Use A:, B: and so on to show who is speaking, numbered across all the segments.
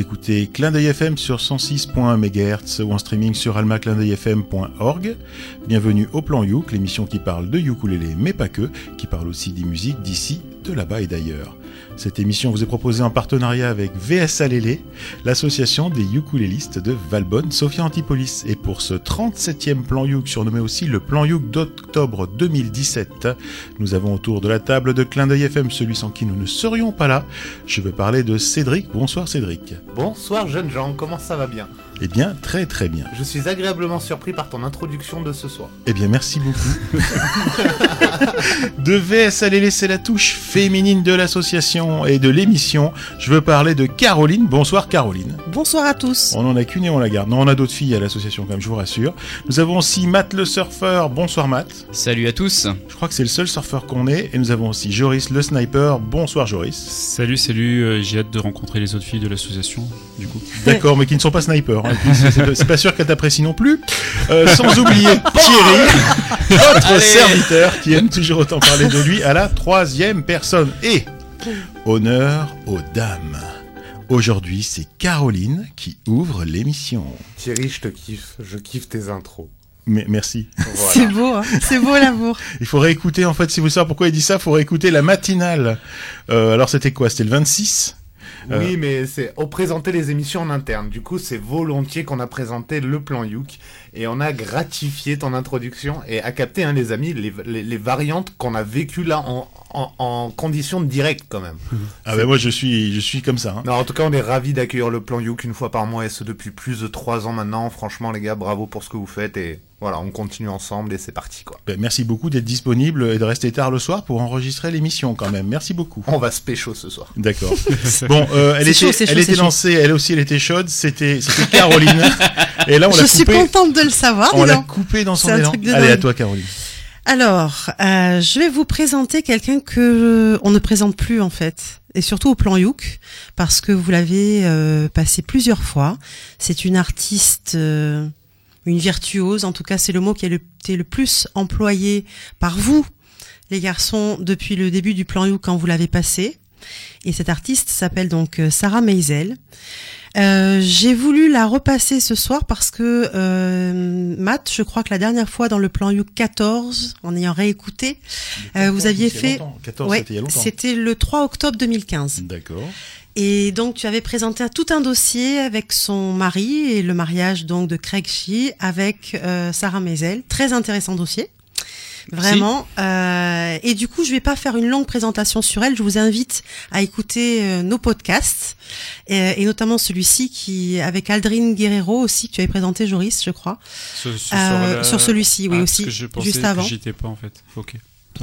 A: Écoutez Clin d'œil FM sur 106.1 MHz ou en streaming sur almaclindeuilfm.org. Bienvenue au Plan Youk, l'émission qui parle de ukulélé, mais pas que, qui parle aussi des musiques d'ici, de là-bas et d'ailleurs. Cette émission vous est proposée en partenariat avec VS Alélé, l'association des ukulélistes de Valbonne, Sophia Antipolis. Et pour ce 37e plan Youk, surnommé aussi le plan Youk d'octobre 2017, nous avons autour de la table de Clin d'œil FM celui sans qui nous ne serions pas là. Je veux parler de Cédric. Bonsoir Cédric.
B: Bonsoir jeunes gens, comment ça va bien?
A: Eh bien, très très bien.
B: Je suis agréablement surpris par ton introduction de ce soir.
A: Eh bien, merci beaucoup. de VS, allez laisser la touche féminine de l'association et de l'émission. Je veux parler de Caroline. Bonsoir Caroline.
C: Bonsoir à tous.
A: On en a qu'une et on la garde. Non, on a d'autres filles à l'association quand même, je vous rassure. Nous avons aussi Matt le surfeur. Bonsoir Matt.
D: Salut à tous.
A: Je crois que c'est le seul surfeur qu'on ait. Et nous avons aussi Joris le sniper. Bonsoir Joris.
E: Salut, salut. Euh, j'ai hâte de rencontrer les autres filles de l'association, du coup.
A: D'accord, mais qui ne sont pas snipers. Hein. C'est pas sûr qu'elle t'apprécie non plus. Euh, sans oublier Thierry, votre serviteur, qui aime toujours autant parler de lui à la troisième personne. Et honneur aux dames. Aujourd'hui, c'est Caroline qui ouvre l'émission.
B: Thierry, je te kiffe. Je kiffe tes intros.
A: Mais merci.
C: C'est beau, hein c'est beau l'amour.
A: il faut réécouter, en fait, si vous savez pourquoi il dit ça, il faut réécouter la matinale. Euh, alors c'était quoi? C'était le 26
B: oui, euh. mais c'est on présentait les émissions en interne. Du coup, c'est volontiers qu'on a présenté le plan Youk et on a gratifié ton introduction et a capté, hein, les amis, les, variantes qu'on a vécues là en, en, en conditions directes quand même.
A: Ah ben moi je suis je suis comme ça. Hein.
B: Non, en tout cas, on est ravis d'accueillir le plan Youk une fois par mois et ce depuis plus de trois ans maintenant. Franchement, les gars, bravo pour ce que vous faites et voilà, on continue ensemble et c'est parti quoi.
A: Ben, merci beaucoup d'être disponible et de rester tard le soir pour enregistrer l'émission quand même. Merci beaucoup.
B: On va se pécho ce soir.
A: D'accord. bon, euh, elle était, elle était lancée, elle aussi, elle était chaude. C'était, c'était Caroline. et là, on l'a
C: Je suis contente de le savoir.
A: On l'a coupé dans son élan. Allez, à toi, Caroline.
C: Alors, euh, je vais vous présenter quelqu'un que on ne présente plus en fait, et surtout au plan Youk, parce que vous l'avez euh, passé plusieurs fois. C'est une artiste euh, une virtuose, en tout cas c'est le mot qui a été le plus employé par vous, les garçons, depuis le début du plan You quand vous l'avez passé. Et cette artiste s'appelle donc euh, Sarah Meisel. Euh, j'ai voulu la repasser ce soir parce que euh, Matt, je crois que la dernière fois dans le plan You 14, en ayant réécouté, euh, vous aviez fait, c'était le 3 octobre 2015.
A: D'accord.
C: Et donc tu avais présenté tout un dossier avec son mari et le mariage donc de Craig Shee avec euh, Sarah Maisel. Très intéressant dossier. Vraiment. Euh, et du coup, je vais pas faire une longue présentation sur elle. Je vous invite à écouter euh, nos podcasts et, et notamment celui-ci qui avec Aldrin Guerrero aussi que tu avais présenté, Joris, je crois.
E: Euh,
C: sur celui-ci, oui
E: ah,
C: aussi.
E: Que je pensais
C: juste avant.
E: J'étais pas en fait. Ok.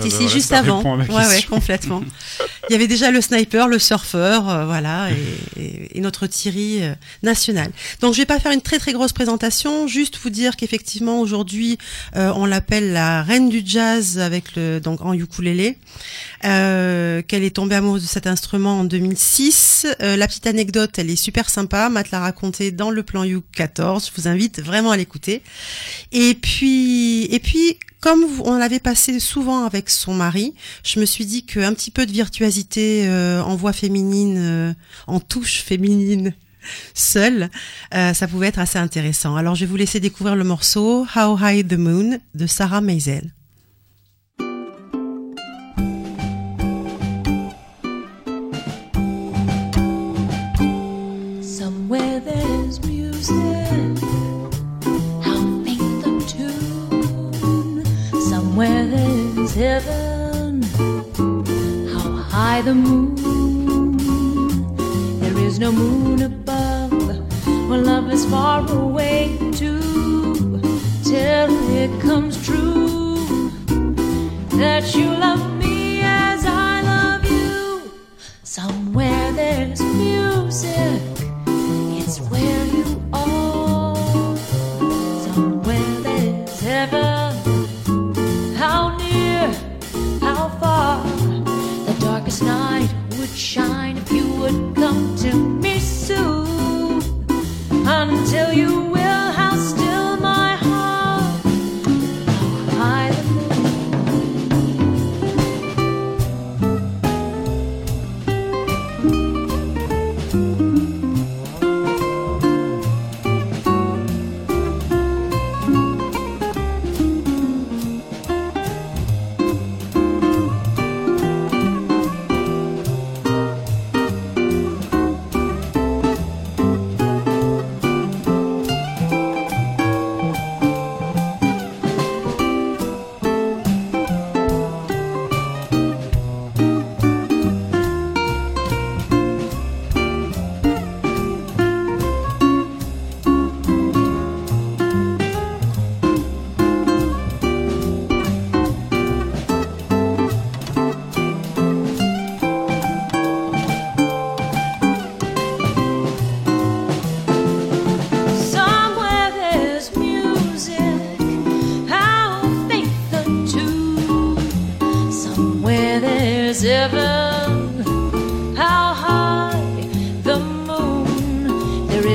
C: Si, si, juste avant. Ouais, ouais, complètement. Il y avait déjà le sniper, le surfeur, euh, voilà, et, et, notre Thierry euh, national. Donc, je vais pas faire une très très grosse présentation, juste vous dire qu'effectivement aujourd'hui, euh, on l'appelle la reine du jazz avec le donc en ukulélé, qu'elle est tombée amoureuse de cet instrument en 2006. la petite anecdote, elle est super sympa. Matt l'a raconté dans le plan U 14. Je vous invite vraiment à l'écouter. Et puis, et puis comme on l'avait passé souvent avec son mari, je me suis dit qu'un petit peu de virtuosité euh, en voix féminine, euh, en touche féminine, seule, euh, ça pouvait être assez intéressant. Alors je vais vous laisser découvrir le morceau How High the Moon de Sarah Maisel. Heaven, how high the moon. There is no moon above when love is far away too. Till it comes true that you love me as I love you. Somewhere there's music, it's where if you would come to me soon. Until you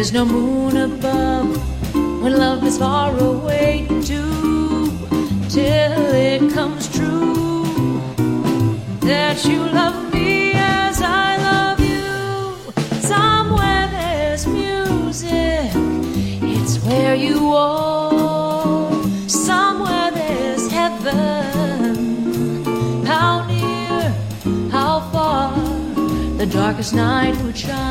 D: moon? There is no moon above when love is far away too, till it comes true that you love me as I love you. Somewhere there's music, it's where you are. Somewhere there's heaven. How near, how far, the darkest night would shine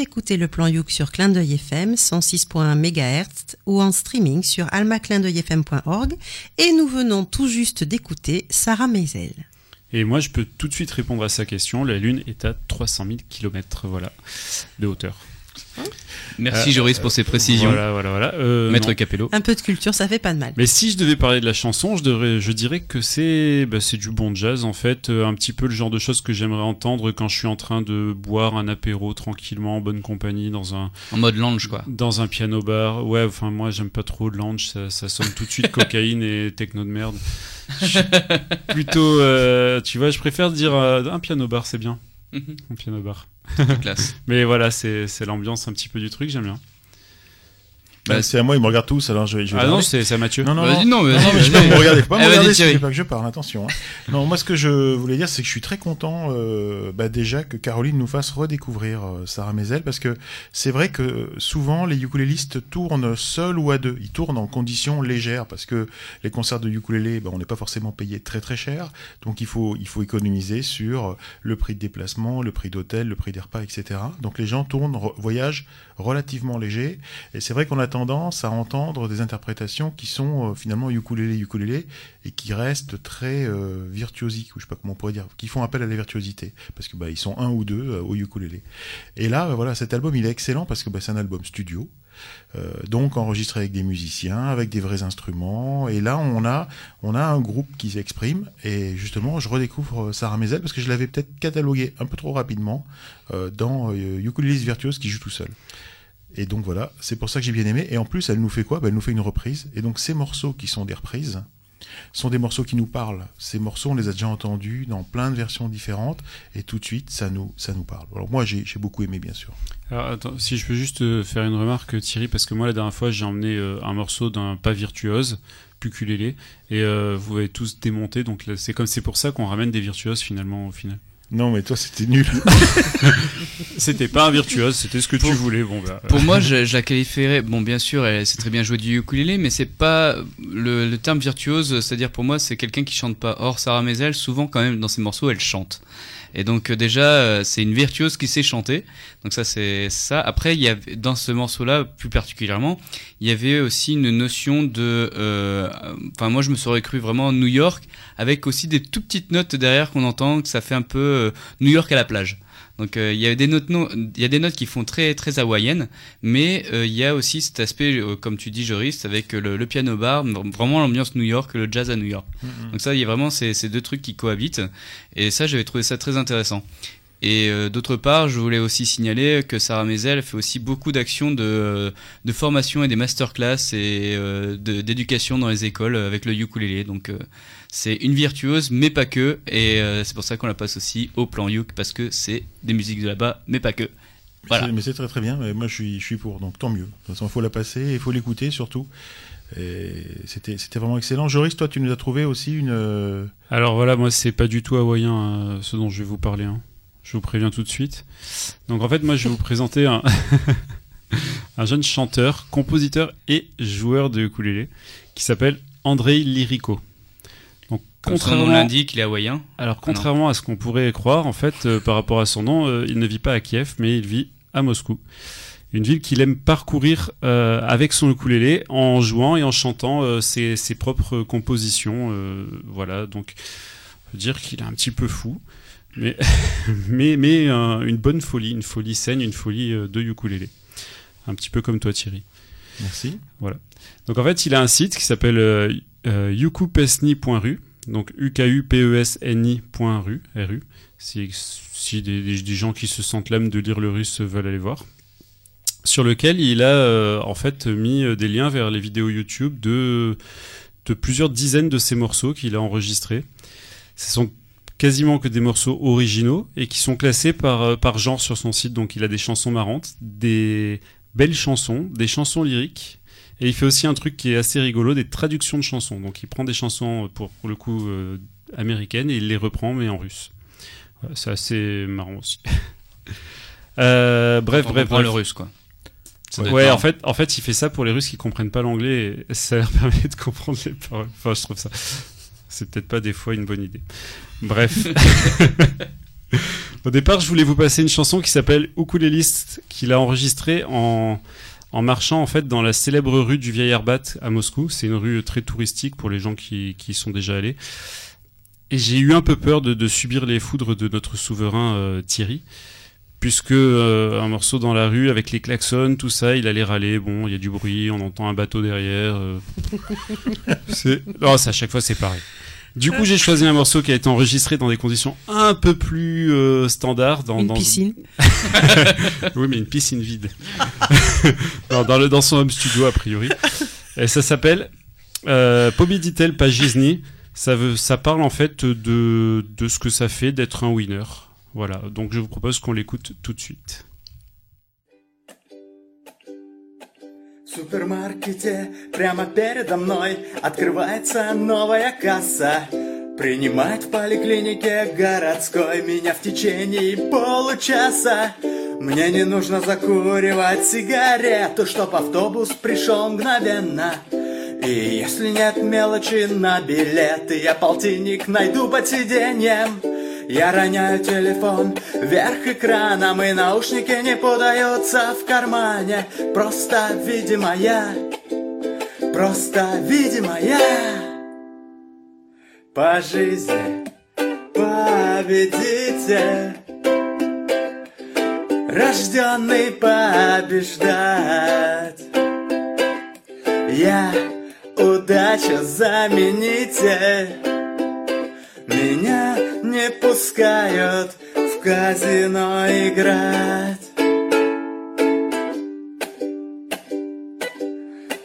C: Vous écoutez le plan Youk sur Clin d'œil FM 106.1 MHz ou en streaming sur almaclindeuilfm.org et nous venons tout juste d'écouter Sarah Meisel.
E: Et moi, je peux tout de suite répondre à sa question. La Lune est à 300 000 km voilà, de hauteur.
F: Merci Joris pour ces précisions.
E: Voilà, voilà, voilà. Euh,
F: Maître
E: non.
F: Capello.
C: Un peu de culture, ça fait pas de mal.
E: Mais si je devais parler de la chanson, je, devrais, je dirais que c'est bah, c'est du bon jazz en fait, euh, un petit peu le genre de choses que j'aimerais entendre quand je suis en train de boire un apéro tranquillement en bonne compagnie dans un
F: En mode lounge, quoi.
E: dans un piano bar. Ouais, enfin moi j'aime pas trop le lounge, ça, ça sonne tout de suite cocaïne et techno de merde. Je suis plutôt, euh, tu vois, je préfère dire euh, un piano bar, c'est bien, Un piano bar.
F: Classe.
E: Mais voilà, c'est c'est l'ambiance un petit peu du truc, j'aime bien.
A: Bah, c'est à moi, ils me regardent tous, alors je vais. Je vais
E: Ah non, c'est à Mathieu.
A: non, non,
F: Vas-y,
A: non.
F: non, mais
A: Non, mais je me regarder, faut pas me c'est pas que je parle, attention. hein. Non, moi ce que je voulais dire, c'est que je suis très content euh, bah, déjà que Caroline nous fasse redécouvrir euh, Sarah Mezel, parce que c'est vrai que souvent les ukulélistes tournent seuls ou à deux. Ils tournent en conditions légères, parce que les concerts de ukulélé, bah, on n'est pas forcément payé très très cher, donc il faut, il faut économiser sur le prix de déplacement, le prix d'hôtel, le prix des repas, etc. Donc les gens tournent, voyagent relativement légers, et c'est vrai qu'on a tendance à entendre des interprétations qui sont euh, finalement ukulélé ukulélé et qui restent très euh, virtuosiques, ou je sais pas comment on pourrait dire, qui font appel à la virtuosité, parce que bah ils sont un ou deux euh, au ukulélé. Et là, euh, voilà, cet album il est excellent parce que bah, c'est un album studio, donc enregistré avec des musiciens, avec des vrais instruments. Et là, on a, on a un groupe qui s'exprime. Et justement, je redécouvre Sarah Mezel parce que je l'avais peut-être catalogué un peu trop rapidement dans Ukuléliste Virtuose qui joue tout seul. Et donc voilà, c'est pour ça que j'ai bien aimé. Et en plus, elle nous fait quoi? Ben, Elle nous fait une reprise. Et donc ces morceaux qui sont des reprises sont des morceaux qui nous parlent. Ces morceaux, on les a déjà entendus dans plein de versions différentes. Et tout de suite, ça nous, ça nous parle. Alors moi, j'ai beaucoup aimé, bien sûr.
E: Alors, attends, si je peux juste euh, faire une remarque, Thierry, parce que moi, la dernière fois, j'ai emmené euh, un morceau d'un pas virtuose, ukulélé, et euh, vous avez tous démonté, donc c'est comme c'est pour ça qu'on ramène des virtuoses finalement au final.
A: Non, mais toi, c'était nul.
E: C'était pas un virtuose, c'était ce que tu voulais. Bon, bah,
F: Pour moi, je, je la qualifierais. Bon, bien sûr, elle sait très bien jouer du ukulélé, mais c'est pas le, le terme virtuose. C'est-à-dire pour moi, c'est quelqu'un qui chante pas. Or, Sarah Mezel, souvent quand même dans ses morceaux, elle chante. Et donc euh, déjà, euh, c'est une virtuose qui sait chanter. Donc ça, c'est ça. Après, il y a dans ce morceau-là, plus particulièrement, il y avait aussi une notion de. euh, Enfin, moi, je me serais cru vraiment New York, avec aussi des tout petites notes derrière qu'on entend, que ça fait un peu New York à la plage. Donc euh, il y a des notes, no- il y a des notes qui font très très hawaïennes, mais euh, il y a aussi cet aspect, euh, comme tu dis, Joris, avec le, le piano bar, vraiment l'ambiance New York, le jazz à New York. Donc ça, il y a vraiment ces, ces deux trucs qui cohabitent, et ça, j'avais trouvé ça très intéressant. Et euh, d'autre part, je voulais aussi signaler que Sarah Mezel fait aussi beaucoup d'actions de, de formation et des masterclass et euh, de- d'éducation dans les écoles avec le ukulélé. Donc euh, c'est une virtuose, mais pas que. Et euh, c'est pour ça qu'on la passe aussi au plan uk parce que c'est des musiques de là-bas, mais pas que. Voilà.
A: C'est- Mais c'est très très bien. Mais moi, je suis, je suis pour. Donc tant mieux. De toute façon, il faut la passer et il faut l'écouter surtout. Et c'était, c'était vraiment excellent. Joris, toi, tu nous as trouvé aussi une. euh,
E: Alors voilà, moi c'est pas du tout hawaïen euh, ce dont je vais vous parler. hein. Je vous préviens tout de suite. Donc en fait, moi je vais vous présenter un, un jeune chanteur, compositeur et joueur de ukulélé qui s'appelle Andrei Lirico. Donc
F: Comme son nom
E: contrairement,
F: l'indique, il est hawaïen.
E: alors contrairement à ce qu'on pourrait croire, en fait, euh, par rapport à son nom, euh, il ne vit pas à Kiev, mais il vit à Moscou. Une ville qu'il aime parcourir euh, avec son ukulélé en jouant et en chantant ses, ses propres compositions. voilà, donc on peut dire qu'il est un petit peu fou, mais mais mais euh, une bonne folie, une folie saine, une folie euh, de ukulélé. Un petit peu comme toi, Thierry.
A: Merci.
E: Voilà. Donc en fait, il a un site qui s'appelle euh, euh, yukupesni.ru, donc u k u p e s n i.ru, RU. Si, si des, des, des, gens qui se sentent l'âme de lire le russe veulent aller voir. Sur lequel il a euh, en fait mis des liens vers les vidéos YouTube de, de plusieurs dizaines de ses morceaux qu'il a enregistrés. Ce sont quasiment que des morceaux originaux et qui sont classés par, euh, par genre sur son site. Donc il a des chansons marrantes, des belles chansons, des chansons lyriques. Et il fait aussi un truc qui est assez rigolo, des traductions de chansons. Donc il prend des chansons pour, pour le coup euh, américaines et il les reprend mais en russe. C'est assez marrant aussi. euh, bref,
F: On
E: bref, bref.
F: le russe, quoi.
E: Ouais, en fait, en fait, il fait ça pour les Russes qui comprennent pas l'anglais et ça leur permet de comprendre les paroles. Enfin, je trouve ça. C'est peut-être pas des fois une bonne idée. Bref. Au départ, je voulais vous passer une chanson qui s'appelle Ukuléliste, qu'il a enregistrée en, en marchant en fait dans la célèbre rue du Vieil Arbat à Moscou. C'est une rue très touristique pour les gens qui, qui y sont déjà allés. Et j'ai eu un peu peur de, de subir les foudres de notre souverain euh, Thierry puisque euh, un morceau dans la rue avec les klaxons, tout ça, il allait râler. Bon, il y a du bruit, on entend un bateau derrière. euh. c'est, non, c'est à chaque fois c'est pareil. Du coup, j'ai choisi un morceau qui a été enregistré dans des conditions un peu plus euh, standards. Dans,
C: Une
E: dans-
C: piscine.
E: oui, mais une piscine vide. dans, dans, le, dans son home studio, a priori. Et ça s'appelle euh, Pobeditel Pagisny. Ça, veut, ça parle en fait de, de ce que ça fait d'être un winner. Voilà, donc je vous propose qu'on l'écoute tout de suite.
G: В супермаркете прямо передо мной открывается новая касса. Принимать в поликлинике городской меня в течение получаса. Мне не нужно закуривать сигарету, чтоб автобус пришел мгновенно. И если нет мелочи на билеты, я полтинник найду под сиденьем. Я роняю телефон вверх экраном, и наушники не подаются в кармане. Просто, видимо, я, просто, видимо, я по жизни победитель, рожденный побеждать. Я удача заменитель. Меня не пускают в казино играть.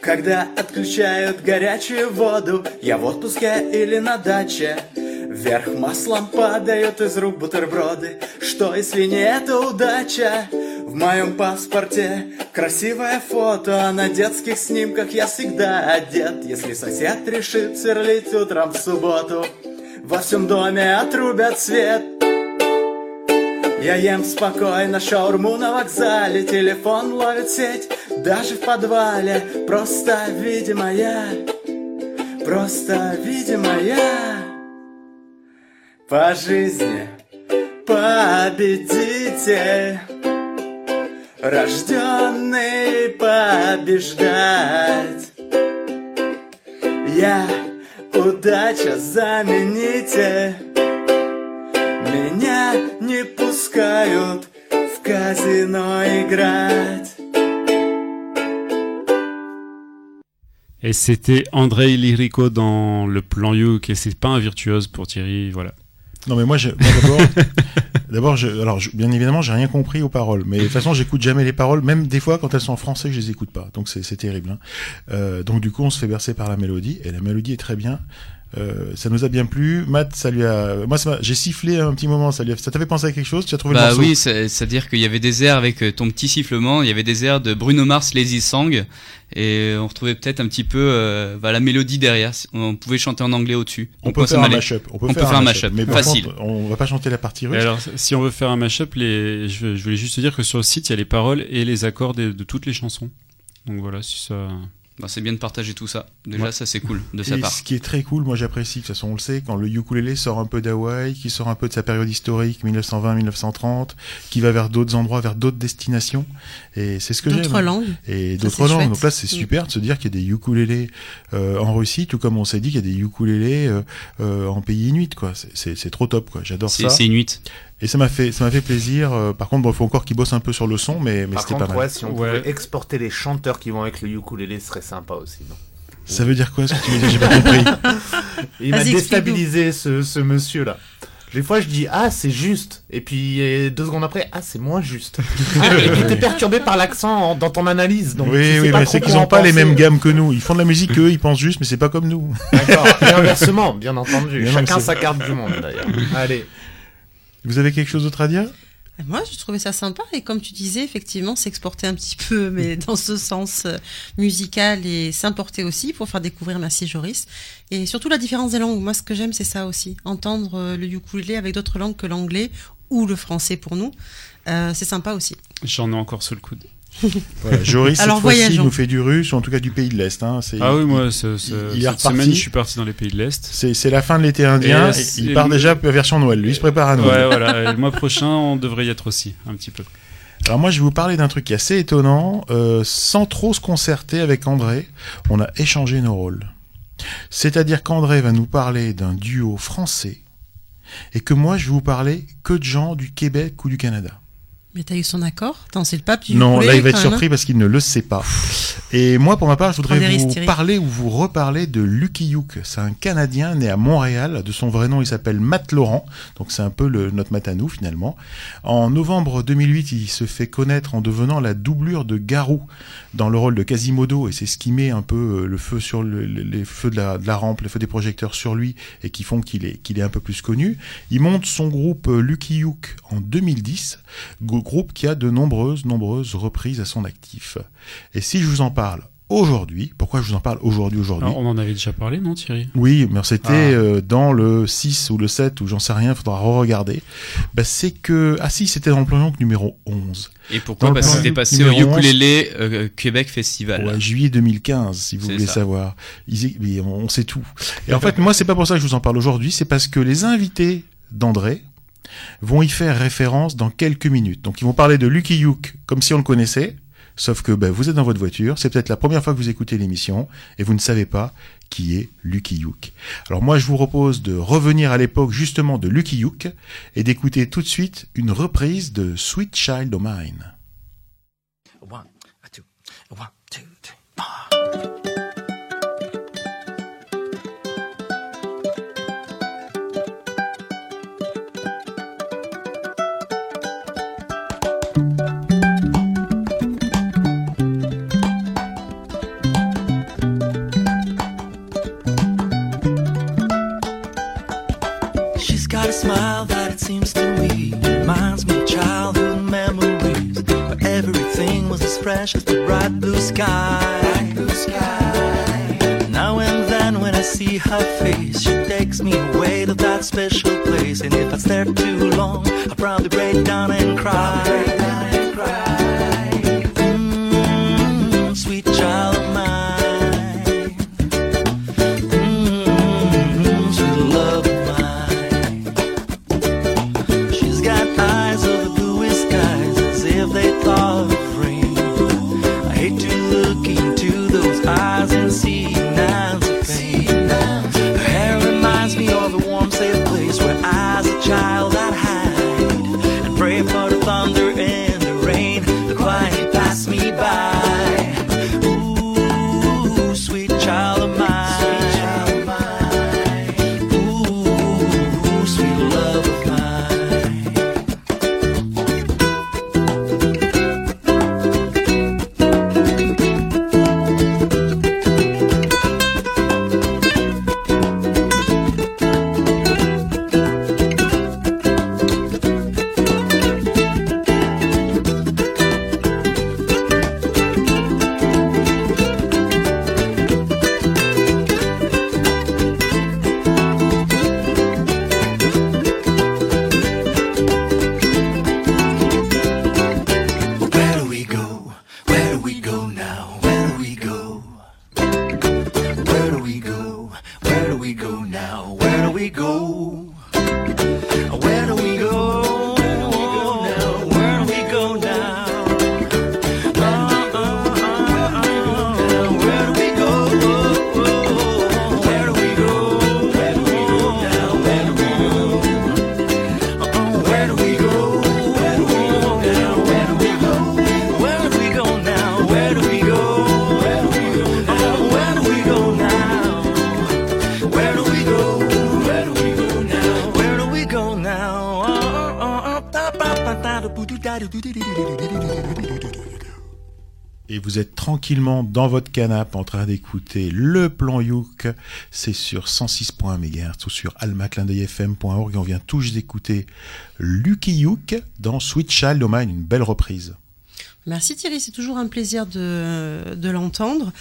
G: Когда отключают горячую воду, я в отпуске или на даче. Вверх маслом падают из рук бутерброды. Что если не это удача? В моем паспорте красивое фото, а на детских снимках я всегда одет. Если сосед решит сверлить утром в субботу, во всем доме отрубят свет. Я ем спокойно шаурму на вокзале, телефон ловит сеть, даже в подвале. Просто, видимо, я, просто, видимо, я по жизни победитель, рожденный побеждать. Я удача заменитель. Меня не пускают в казино играть.
E: Et c'était Andrei Lirico dans le plan Youk, et c'est pas un virtuose pour Thierry, voilà.
A: Non mais moi, je- d'abord, je, alors je- bien évidemment, j'ai rien compris aux paroles, mais de toute façon, j'écoute jamais les paroles, même des fois quand elles sont en français, je les écoute pas. Donc c'est c'est terrible. hein. Euh, donc du coup, on se fait bercer par la mélodie, et la mélodie est très bien. Euh, ça nous a bien plu. Matt, ça lui a, moi, j'ai sifflé un petit moment. Ça lui a... ça t'avait pensé à quelque chose? Tu as trouvé le
F: Bah
A: morceau?
F: oui, c'est- c'est-à-dire qu'il y avait des airs avec euh, ton petit sifflement, il y avait des airs de Bruno Mars, Lazy Song, et on retrouvait peut-être un petit peu euh, bah, la mélodie derrière. On pouvait chanter en anglais au-dessus.
A: On peut faire un mashup. On peut
F: On
A: faire
F: un
A: mashup. Mais par
F: Facile.
A: contre, on va pas chanter la partie
E: Et
A: russe.
E: alors, si on veut faire un mashup, les... je, je voulais juste te dire que sur le site, il y a les paroles et les accords de, toutes les chansons. Donc voilà, si ça.
F: Bah, c'est bien de partager tout ça. Déjà,
A: Ouais.
F: ça c'est cool de sa
A: Et
F: part.
A: ce qui est très cool, moi j'apprécie, de toute façon on le sait, quand le ukulélé sort un peu d'Hawaï, qui sort un peu de sa période historique, 1920-1930, qui va vers d'autres endroits, vers d'autres destinations, et c'est ce que j'aime.
C: D'autres langues.
A: Et d'autres langues.
C: chouette.
A: Donc là c'est super de se dire qu'il y a des ukulélés euh, en Russie, tout comme on s'est dit qu'il y a des ukulélés euh, euh, en pays inuit, quoi. C'est- trop top, quoi. J'adore ça.
F: c'est une nuit.
A: Et ça m'a fait, ça m'a fait plaisir. Euh, par contre, il faut encore qu'ils bossent un peu sur le son, mais, mais c'était pas mal.
B: Ouais, si on pouvait exporter les chanteurs qui vont avec le ukulélé, ce serait sympa aussi, non
A: Ça veut dire quoi ce que tu veux dire? J'ai pas compris.
B: Il m'a déstabilisé ce, ce monsieur-là. Des fois, je dis ah c'est juste, et puis deux secondes après ah c'est moins juste. ah, et puis t'es perturbé par l'accent dans ton analyse. Donc
A: oui, oui, mais c'est qu'ils n'ont pas les mêmes gammes que nous. Ils font de la musique qu'eux, ils pensent juste, mais c'est pas comme nous.
B: D'accord. Et inversement, bien entendu. Chacun sa carte du monde d'ailleurs. Allez.
A: Vous avez quelque chose d'autre à dire?
C: Moi, je trouvais ça sympa et comme tu disais, effectivement, s'exporter un petit peu, mais dans ce sens euh, musical et s'importer aussi pour faire découvrir Merci Joris. Et surtout la différence des langues. Moi, ce que j'aime, c'est ça aussi. Entendre euh, le ukulélé avec d'autres langues que l'anglais ou le français pour nous, euh, c'est sympa aussi.
E: J'en ai encore sous le coude.
A: Voilà, Joris, cette fois-ci, nous fait du russe, ou en tout cas du pays de l'Est. Hein.
E: Ah oui, moi, cette semaine, je suis parti dans les pays de l'Est.
A: C'est la fin de l'été indien, il part déjà version Noël. Lui, il se prépare à Noël.
E: Ouais, voilà. le mois prochain, on devrait y être aussi, un petit peu.
A: Alors moi, je vais vous parler d'un truc qui est assez étonnant. Euh, sans trop se concerter avec André, on a échangé nos rôles. C'est-à-dire qu'André va nous parler d'un duo français, et que moi, je vais vous parler que de gens du Québec ou du Canada.
C: Mais t'as eu son accord Attends, c'est le pape du
A: Non, là il va être surpris parce qu'il ne le sait pas. Et moi, pour ma part, je voudrais vous parler ou vous reparler de Lucky Luke. C'est un Canadien né à Montréal. De son vrai nom, il s'appelle Matt Laurent. Donc c'est un peu le, notre Matt à nous finalement. En novembre 2008, il se fait connaître en devenant la doublure de Garou dans le rôle de Quasimodo. Et c'est ce qui met un peu euh, le feu sur le, les feux de la, de la, rampe, les feux des projecteurs sur lui et qui font qu'il est, qu'il est un peu plus connu. Il monte son groupe euh, Lucky Luke en 2010 groupe qui a de nombreuses, nombreuses reprises à son actif. Et si je vous en parle aujourd'hui, pourquoi je vous en parle aujourd'hui, aujourd'hui
E: On en avait déjà parlé, non Thierry?
A: Oui, mais c'était ah. euh, dans le 6 ou le 7, ou j'en sais rien, il faudra re-regarder. Bah, c'est que... Ah si, c'était dans le plan numéro 11.
F: Et pourquoi? Parce que c'était passé au Ukulele euh, Québec Festival.
A: Ouais, juillet 2015, si vous voulez savoir. on sait tout. Et en fait, moi, c'est pas pour ça que je vous en parle aujourd'hui, c'est parce que les invités d'André, vont y faire référence dans quelques minutes. Donc ils vont parler de Lucky Luke comme si on le connaissait, sauf que ben, vous êtes dans votre voiture, c'est peut-être la première fois que vous écoutez l'émission et vous ne savez pas qui est Lucky Luke. Alors moi je vous propose de revenir à l'époque justement de Lucky Luke et d'écouter tout de suite une reprise de Sweet Child O' Mine. Smile that it seems to me reminds me of childhood memories where everything was as fresh as the bright blue sky. Bright blue sky. Now and then when I see her face, she takes me away to that special place. And if I stare too long, I'll probably break down and cry. Tranquillement dans votre canapé en train d'écouter le plan Youk, c'est sur 106.1 MHz ou sur almaclindeuilfm.org on vient tous d'écouter Lucky Youk dans Sweet Child une belle reprise.
C: Merci Thierry, c'est toujours un plaisir de, l'entendre.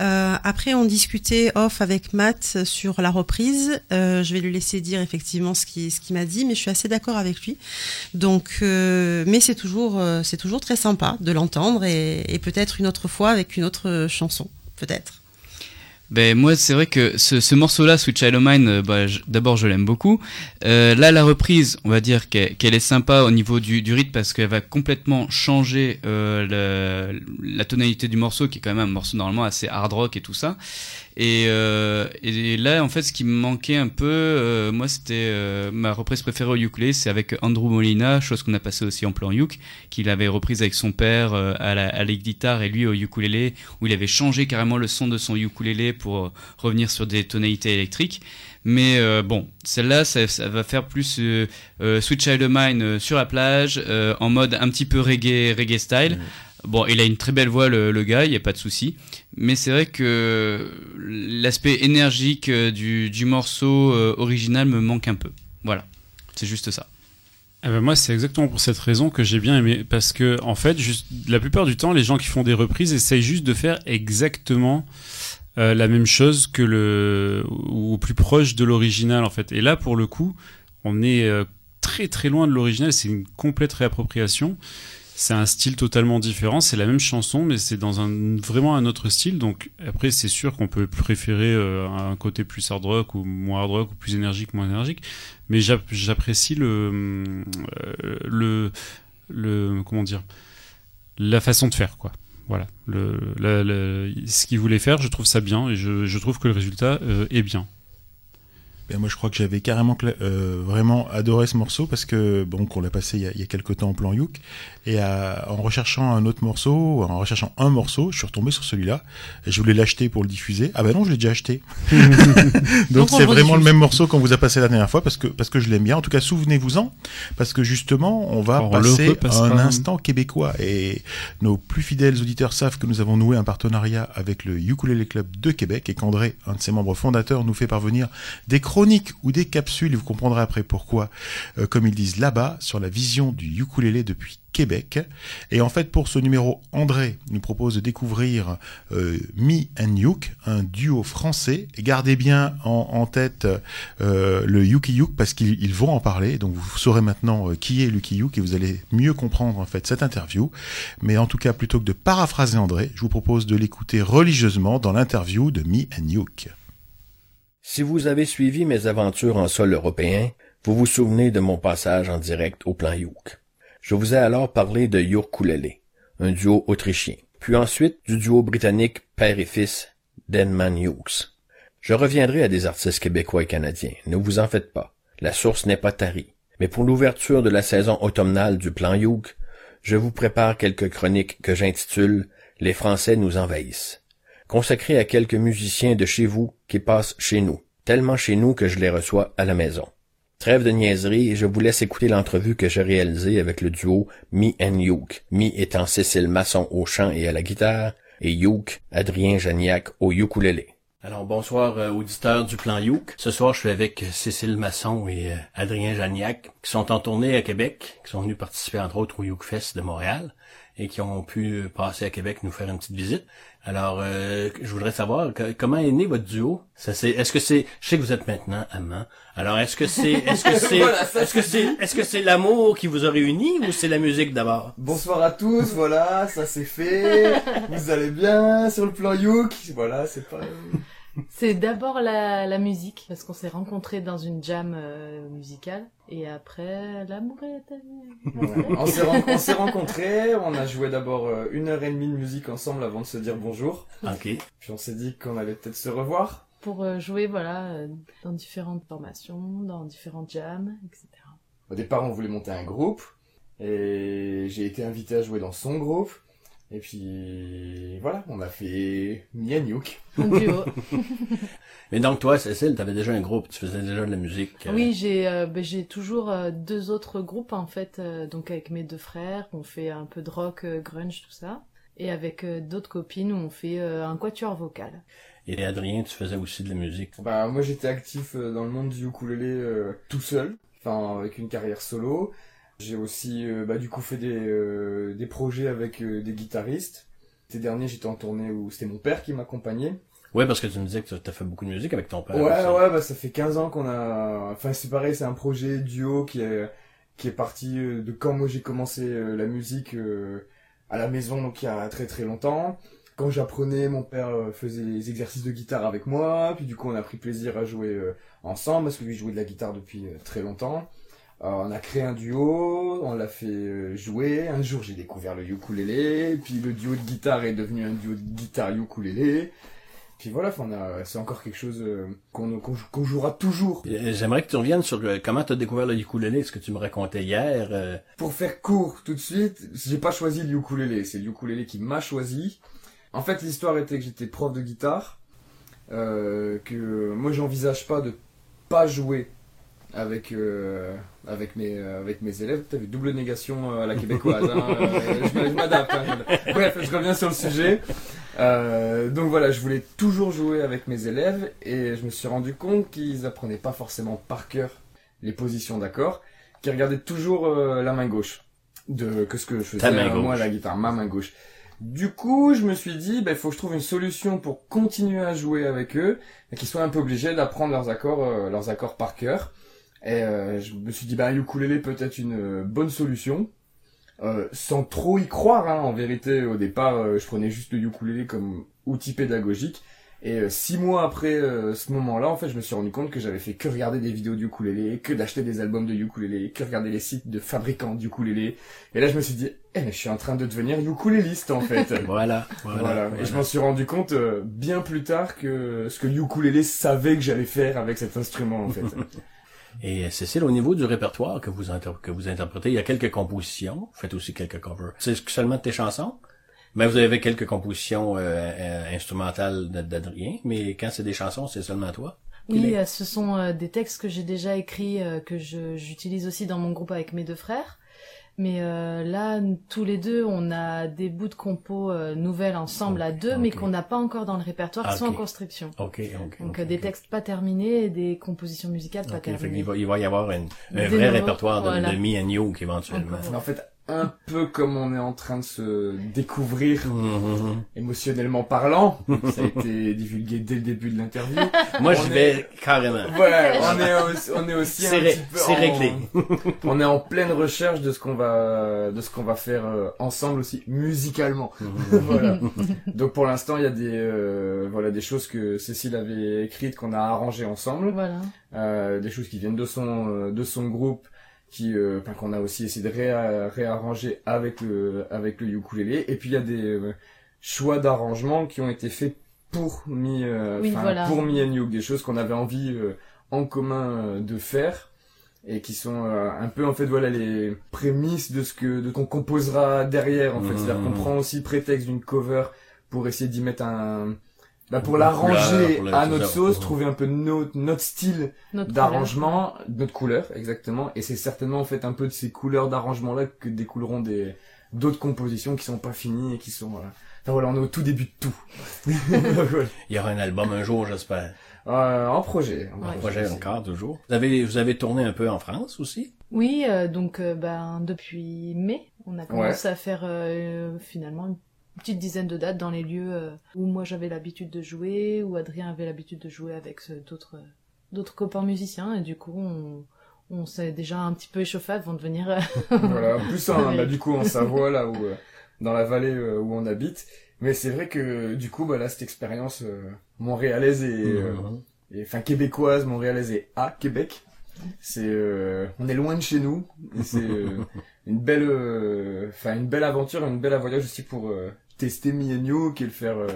C: Euh, après, on discutait off avec Matt sur la reprise. Euh, je vais lui laisser dire effectivement ce qu'il m'a dit, mais je suis assez d'accord avec lui. Donc, euh, mais c'est toujours, c'est toujours très sympa de l'entendre et, et peut-être une autre fois avec une autre chanson, peut-être.
F: Ben moi c'est vrai que ce, ce morceau-là, Sweet Child Mine, euh, bah, d'abord je l'aime beaucoup. Euh, là la reprise, on va dire qu'elle qu'elle est sympa au niveau du, du rythme parce qu'elle va complètement changer euh, le- la tonalité du morceau qui est quand même un morceau normalement assez hard rock et tout ça. Et, euh, et là en fait ce qui me manquait un peu, euh, moi c'était euh, ma reprise préférée au ukulélé, c'est avec Andrew Molina, chose qu'on a passé aussi en plan uk, qu'il avait reprise avec son père euh, à, la, à guitare et lui au ukulélé où il avait changé carrément le son de son ukulélé pour euh, revenir sur des tonalités électriques. Mais euh, bon, celle-là, ça, ça va faire plus euh, euh, Sweet Child O' Mine euh, sur la plage, en mode un petit peu reggae, reggae style. Bon, il a une très belle voix, le, gars, il n'y a pas de souci. Mais c'est vrai que l'aspect énergique euh, du, du morceau euh, original me manque un peu. Voilà, c'est juste ça.
E: Eh ben moi, c'est exactement pour cette raison que j'ai bien aimé. Parce que, en fait, juste, la plupart du temps, les gens qui font des reprises essayent juste de faire exactement euh, la même chose que le. ou plus proche de l'original, en fait. Et là, pour le coup, on est très très loin de l'original. C'est une complète réappropriation. C'est un style totalement différent. C'est la même chanson, mais c'est dans un vraiment un autre style. Donc après, c'est sûr qu'on peut préférer euh, un côté plus hard rock ou moins hard rock ou plus énergique, moins énergique. Mais j'app- j'apprécie le, euh, le le comment dire la façon de faire quoi. Voilà, le, ce qu'il voulait faire, je trouve ça bien et je, je trouve que le résultat euh, est bien.
A: Ben, moi, je crois que j'avais carrément euh, vraiment adoré ce morceau parce que bon, qu'on l'a passé il y, a, il y a quelques temps en plan Youk et à- en recherchant un autre morceau, en recherchant un morceau, je suis retombé sur celui-là. Et je voulais l'acheter pour le diffuser. Ah ben non, je l'ai déjà acheté. Donc
C: Donc, on
A: c'est vraiment le même morceau qu'on vous a passé la dernière fois parce que parce que je l'aime bien. En tout cas, souvenez-vous-en parce que justement, on va
E: On
A: passer un instant québécois et nos plus fidèles auditeurs savent que nous avons noué un partenariat avec le Ukulele Club de Québec et qu'André, un de ses membres fondateurs, nous fait parvenir des chroniques ou des capsules, vous comprendrez après pourquoi, euh, comme ils disent là-bas, sur la vision du ukulélé depuis Québec. Et en fait, pour ce numéro, André nous propose de découvrir euh, Me and Yuk, un duo français. Gardez bien en, tête euh, le Yuki Yuk parce qu'ils ils vont en parler. Donc vous saurez maintenant qui est Lucky Yuk et vous allez mieux comprendre en fait cette interview. Mais en tout cas, plutôt que de paraphraser André, je vous propose de l'écouter religieusement dans l'interview de Me and Yuk.
H: Si vous avez suivi mes aventures en sol européen, vous vous souvenez de mon passage en direct au plan Youk. Je vous ai alors parlé de Yokulele, un duo autrichien, puis ensuite du duo britannique père et fils Denman Hughes. Je reviendrai à des artistes québécois et canadiens, ne vous en faites pas, la source n'est pas tarie. Mais pour l'ouverture de la saison automnale du plan Youk, je vous prépare quelques chroniques que j'intitule Les Français nous envahissent consacré à quelques musiciens de chez vous qui passent chez nous, tellement chez nous que je les reçois à la maison. Trêve de niaiserie je vous laisse écouter l'entrevue que j'ai réalisée avec le duo Me and Youk, Me étant Cécile Masson au chant et à la guitare, et Youk, Adrien Janiac au ukulélé.
I: Alors bonsoir euh, auditeurs du plan Youk. Ce soir je suis avec Cécile Masson et euh, Adrien Janiac qui sont en tournée à Québec, qui sont venus participer entre autres au Youk Fest de Montréal et qui ont pu euh, passer à Québec nous faire une petite visite. Alors euh, je voudrais savoir que- comment est né votre duo? Ça c'est est-ce que c'est je sais que vous êtes maintenant amants. Alors est-ce que c'est est-ce que c'est est-ce que c'est est-ce que c'est l'amour qui vous a réunis ou c'est la musique d'abord?
J: Bonsoir à tous, voilà, ça c'est fait. Vous allez bien sur le plan Youk? Voilà, c'est pas...
K: C'est d'abord la, la musique, parce qu'on s'est rencontrés dans une jam euh, musicale, et après, l'amour est...
J: on s'est ren- on s'est rencontrés, on a joué d'abord euh, une heure et demie de musique ensemble avant de se dire bonjour.
I: Ok.
J: Puis on s'est dit qu'on allait peut-être se revoir.
K: Pour euh, jouer, voilà, euh, dans différentes formations, dans différentes jams, etc.
J: Au départ, on voulait monter un groupe, et j'ai été invité à jouer dans son groupe. Et puis voilà, on a fait Mianouk.
K: Un duo.
I: Mais donc toi, Cécile, t'avais déjà un groupe, tu faisais déjà de la musique. euh,
K: Oui, j'ai euh, ben, j'ai toujours euh, deux autres groupes en fait, euh, donc avec mes deux frères, on fait un peu de rock, euh, grunge, tout ça, et avec euh, d'autres copines où on fait euh, un quatuor vocal.
I: Et Adrien, tu faisais aussi de la musique?
J: Bah moi j'étais actif euh, dans le monde du ukulélé euh, tout seul, enfin avec une carrière solo. J'ai aussi euh, bah, du coup fait des, euh, des projets avec euh, des guitaristes. L'été dernier j'étais en tournée où c'était mon père qui m'accompagnait.
I: Ouais, parce que tu me disais que t'as fait beaucoup de musique avec ton père.
J: Ouais,
I: aussi.
J: ouais, bah ça fait 15 ans qu'on a... Enfin c'est pareil, c'est un projet duo qui est, qui est parti de quand moi j'ai commencé la musique à la maison, donc il y a très très longtemps. Quand j'apprenais, mon père faisait les exercices de guitare avec moi, puis du coup on a pris plaisir à jouer ensemble, parce que lui jouait de la guitare depuis très longtemps. Euh, on a créé un duo, on l'a fait euh, jouer. Un jour j'ai découvert le ukulélé, puis le duo de guitare est devenu un duo de guitare ukulélé. Puis voilà, enfin, on a- c'est encore quelque chose euh, qu'on qu'on jou- qu'on jouera toujours.
I: Euh, J'aimerais que tu reviennes sur comment t'as découvert le ukulélé, ce que tu me racontais hier. euh,
J: Pour faire court tout de suite, j'ai pas choisi le ukulélé, c'est le ukulélé qui m'a choisi. En fait, l'histoire était que j'étais prof de guitare, euh, que moi j'envisage pas de pas jouer avec euh, avec mes euh, avec mes élèves. T'as vu double négation euh, à la québécoise. hein, euh, je m'a- je m'adapte. hein. Bref, je reviens sur le sujet. Euh, donc voilà, je voulais toujours jouer avec mes élèves et je me suis rendu compte qu'ils apprenaient pas forcément par cœur les positions d'accords, qu'ils regardaient toujours euh, la main gauche de que ce que je faisais moi la guitare, ma main gauche. Du coup, je me suis dit, il faut que je trouve une solution pour continuer à jouer avec eux, et qu'ils soient un peu obligés d'apprendre leurs accords, euh, leurs accords par cœur. Et euh, je me suis dit, bah, ukulélé peut être une euh, bonne solution. Euh, sans trop y croire, hein, en vérité, au départ, euh, je prenais juste le ukulélé comme outil pédagogique. Et euh, six mois après ce moment-là, en fait, je me suis rendu compte que j'avais fait que regarder des vidéos de ukulélé, que d'acheter des albums de ukulélé, que regarder les sites de fabricants de ukulélé. Et là, je me suis dit, eh, mais je suis en train de devenir ukuléliste, en fait.
I: Voilà,
J: Voilà.
I: voilà,
J: Et je m'en suis rendu compte euh, bien plus tard que ce que ukulélé savait que j'allais faire avec cet instrument, en fait.
I: Et Cécile, au niveau du répertoire que vous, que vous interprétez, il y a quelques compositions. Vous faites aussi quelques covers. C'est seulement tes chansons? Mais vous avez quelques compositions euh, euh, instrumentales d'Adrien, mais quand c'est des chansons, c'est seulement toi?
K: Oui, euh, ce sont euh, des textes que j'ai déjà écrits, euh, que j'utilise aussi dans mon groupe avec mes deux frères. Mais euh, là, n- tous les deux, on a des bouts de compos euh, nouvelles ensemble à deux, mais qu'on n'a pas encore dans le répertoire, qui
I: Ah,
K: sont en construction. Donc euh, des textes pas terminés et des compositions musicales pas
I: fait
K: terminées.
I: va, il va y avoir une- un
K: Des
I: vrai
K: nouveaux,
I: répertoire de,
K: voilà.
I: de me and you éventuellement.
J: En fait, un peu comme on est en train de se découvrir
I: Mhm.
J: émotionnellement parlant, ça a été divulgué dès le début de l'interview.
I: Moi,
J: On
I: je
J: est-
I: vais carrément.
J: Ouais, on est aussi, on est aussi
I: C'est
J: un
I: ré-
J: petit peu
I: c'est
J: en-
I: réglé.
J: on est en pleine recherche de ce qu'on va, de ce qu'on va faire euh, ensemble aussi musicalement. voilà. Donc pour l'instant, il y a des, euh, voilà, des choses que Cécile avait écrites qu'on a arrangées ensemble,
K: Voilà.
J: euh, des choses qui viennent de son, euh, de son groupe, qui, euh, enfin, qu'on a aussi essayé de réa- réarranger avec le, avec le ukulélé. Et puis il y a des euh, choix d'arrangement qui ont été faits pour Mi, euh,
K: Oui, voilà.
J: pour Mi and You, des choses qu'on avait envie euh, en commun euh, de faire et qui sont euh, un peu en fait voilà les prémices de ce que de qu'on composera derrière en fait c'est-à-dire qu'on prend aussi prétexte d'une cover pour essayer d'y mettre un bah pour l'arranger à notre sauce trouver un peu notre notre style d'arrangement notre couleur exactement et c'est certainement en fait un peu de ces couleurs d'arrangement là que découleront des d'autres compositions qui sont pas finies et qui sont euh, enfin voilà on est au tout début de tout.
I: Il y aura un album un jour, j'espère.
J: Euh, en projet en
K: Ouais.
I: Projet encore, toujours. Vous avez, vous avez tourné un peu en France aussi?
K: Oui, euh, donc euh, ben depuis mai, on a commencé à faire euh, finalement une petite dizaine de dates dans les lieux euh, où moi j'avais l'habitude de jouer, où Adrien avait l'habitude de jouer avec euh, d'autres d'autres copains musiciens, et du coup on, on s'est déjà un petit peu échauffé avant de venir. euh,
J: voilà, plus en,
K: Oui.
J: bah, du coup en Savoie là où euh, dans la vallée euh, où on habite. Mais c'est vrai que du coup bah là cette expérience euh, montréalaise et euh,
I: Mhm.
J: et enfin québécoise, montréalaise et à Québec. C'est euh, on est loin de chez nous. et C'est euh, une belle euh, enfin une belle aventure, une belle voyage aussi pour euh, tester You, qui est le faire euh,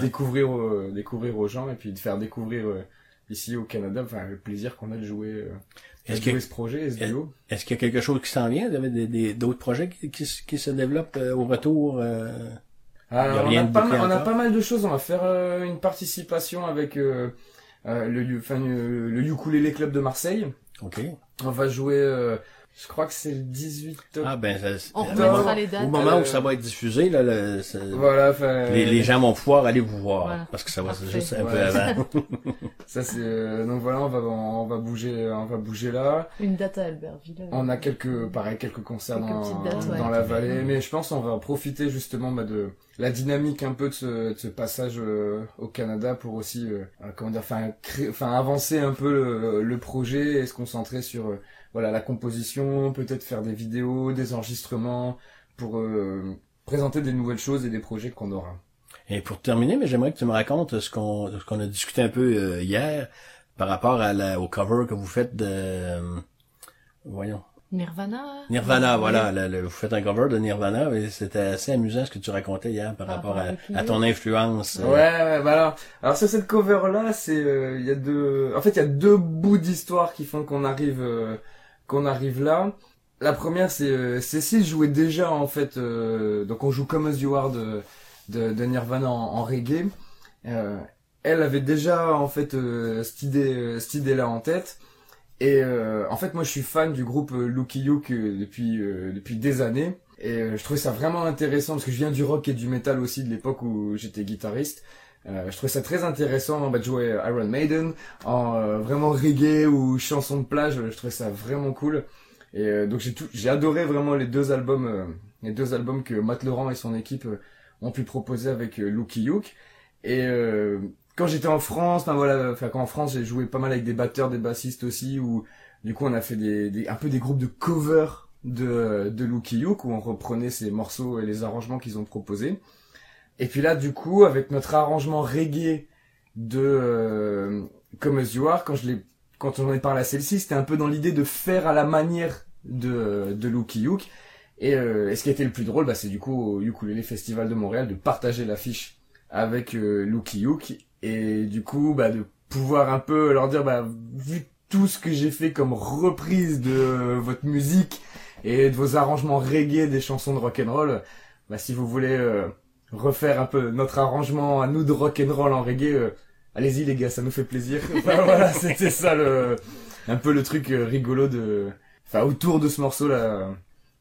J: découvrir euh, découvrir aux gens et puis de faire découvrir euh, ici au Canada, enfin le plaisir qu'on a de jouer euh,
I: Est-ce que-
J: ce projet.
I: Est-ce qu'il y a quelque chose qui s'en vient? Vous avez des, des- d'autres projets qui, qui, se développent euh, au retour? euh?
J: Alors, on, a pas mal, on a pas mal de choses. On va faire euh, une participation avec euh, euh, le, enfin, le Ukulele Club de Marseille.
I: Ok.
J: On va jouer je crois que c'est le 18 octobre.
I: Ah ben, ça,
K: on remettra les dates.
I: Au moment où ça va être diffusé, là, le,
J: voilà,
I: les, les, gens vont pouvoir aller vous voir parce que ça va juste un peu avant.
J: ça c'est euh, donc voilà, on va on va bouger, on va bouger là.
K: Une date à Albertville.
J: On a quelques pareil quelques concerts dans, dans la vallée, mais je pense on va profiter justement bah, de la dynamique un peu de ce, de ce passage euh, au Canada pour aussi euh, comment dire, enfin enfin avancer un peu le, le projet et se concentrer sur voilà la composition, peut-être faire des vidéos, des enregistrements pour euh, présenter des nouvelles choses et des projets qu'on aura.
I: Et pour terminer, mais j'aimerais que tu me racontes ce qu'on ce qu'on a discuté un peu euh, hier par rapport à la, au cover que vous faites de euh, voyons
K: Nirvana.
I: Nirvana, voilà. vous faites un cover de Nirvana et c'était assez amusant ce que tu racontais hier par, rapport à, ton influence.
J: Ouais, ouais, bah alors, alors sur cette cover là, c'est il y a deux, en fait il y a deux bouts d'histoire qui font qu'on arrive qu'on arrive là. La première, c'est euh, Cécile jouait déjà en fait, euh, donc on joue comme Are de, de, Nirvana en, reggae. Euh, elle avait déjà en fait cette idée là en tête. Et en fait, moi, je suis fan du groupe Lucky Luke depuis depuis des années. Et je trouvais ça vraiment intéressant parce que je viens du rock et du metal aussi de l'époque où j'étais guitariste. Euh, je trouvais ça très intéressant de jouer Iron Maiden en euh, vraiment reggae ou chanson de plage. Je trouvais ça vraiment cool. Et euh, donc j'ai j'ai adoré vraiment les deux albums, les deux albums que Matt Laurent et son équipe ont pu proposer avec Lucky Luke. Et quand j'étais en France, enfin voilà, enfin quand en France j'ai joué pas mal avec des batteurs, des bassistes aussi, où du coup on a fait un peu des groupes de cover de de Lucky Luke où on reprenait ces morceaux et les arrangements qu'ils ont proposés. Et puis là, du coup, avec notre arrangement reggae de euh, As You Are, quand je l'ai, quand on en est parlé à celle-ci, c'était un peu dans l'idée de faire à la manière de, de Lucky Luke. Et, euh, et, ce qui été le plus drôle, bah, c'est du coup au Ukulele Festival de Montréal de partager l'affiche avec euh, Lucky et du coup bah, de pouvoir un peu leur dire bah vu tout ce que j'ai fait comme reprise de votre musique et de vos arrangements reggae des chansons de rock and roll, bah si vous voulez euh, refaire un peu notre arrangement à nous de rock and roll en reggae, euh, allez-y les gars, ça nous fait plaisir. Enfin, voilà, c'était ça le, un peu le truc euh, rigolo de, enfin autour de ce morceau là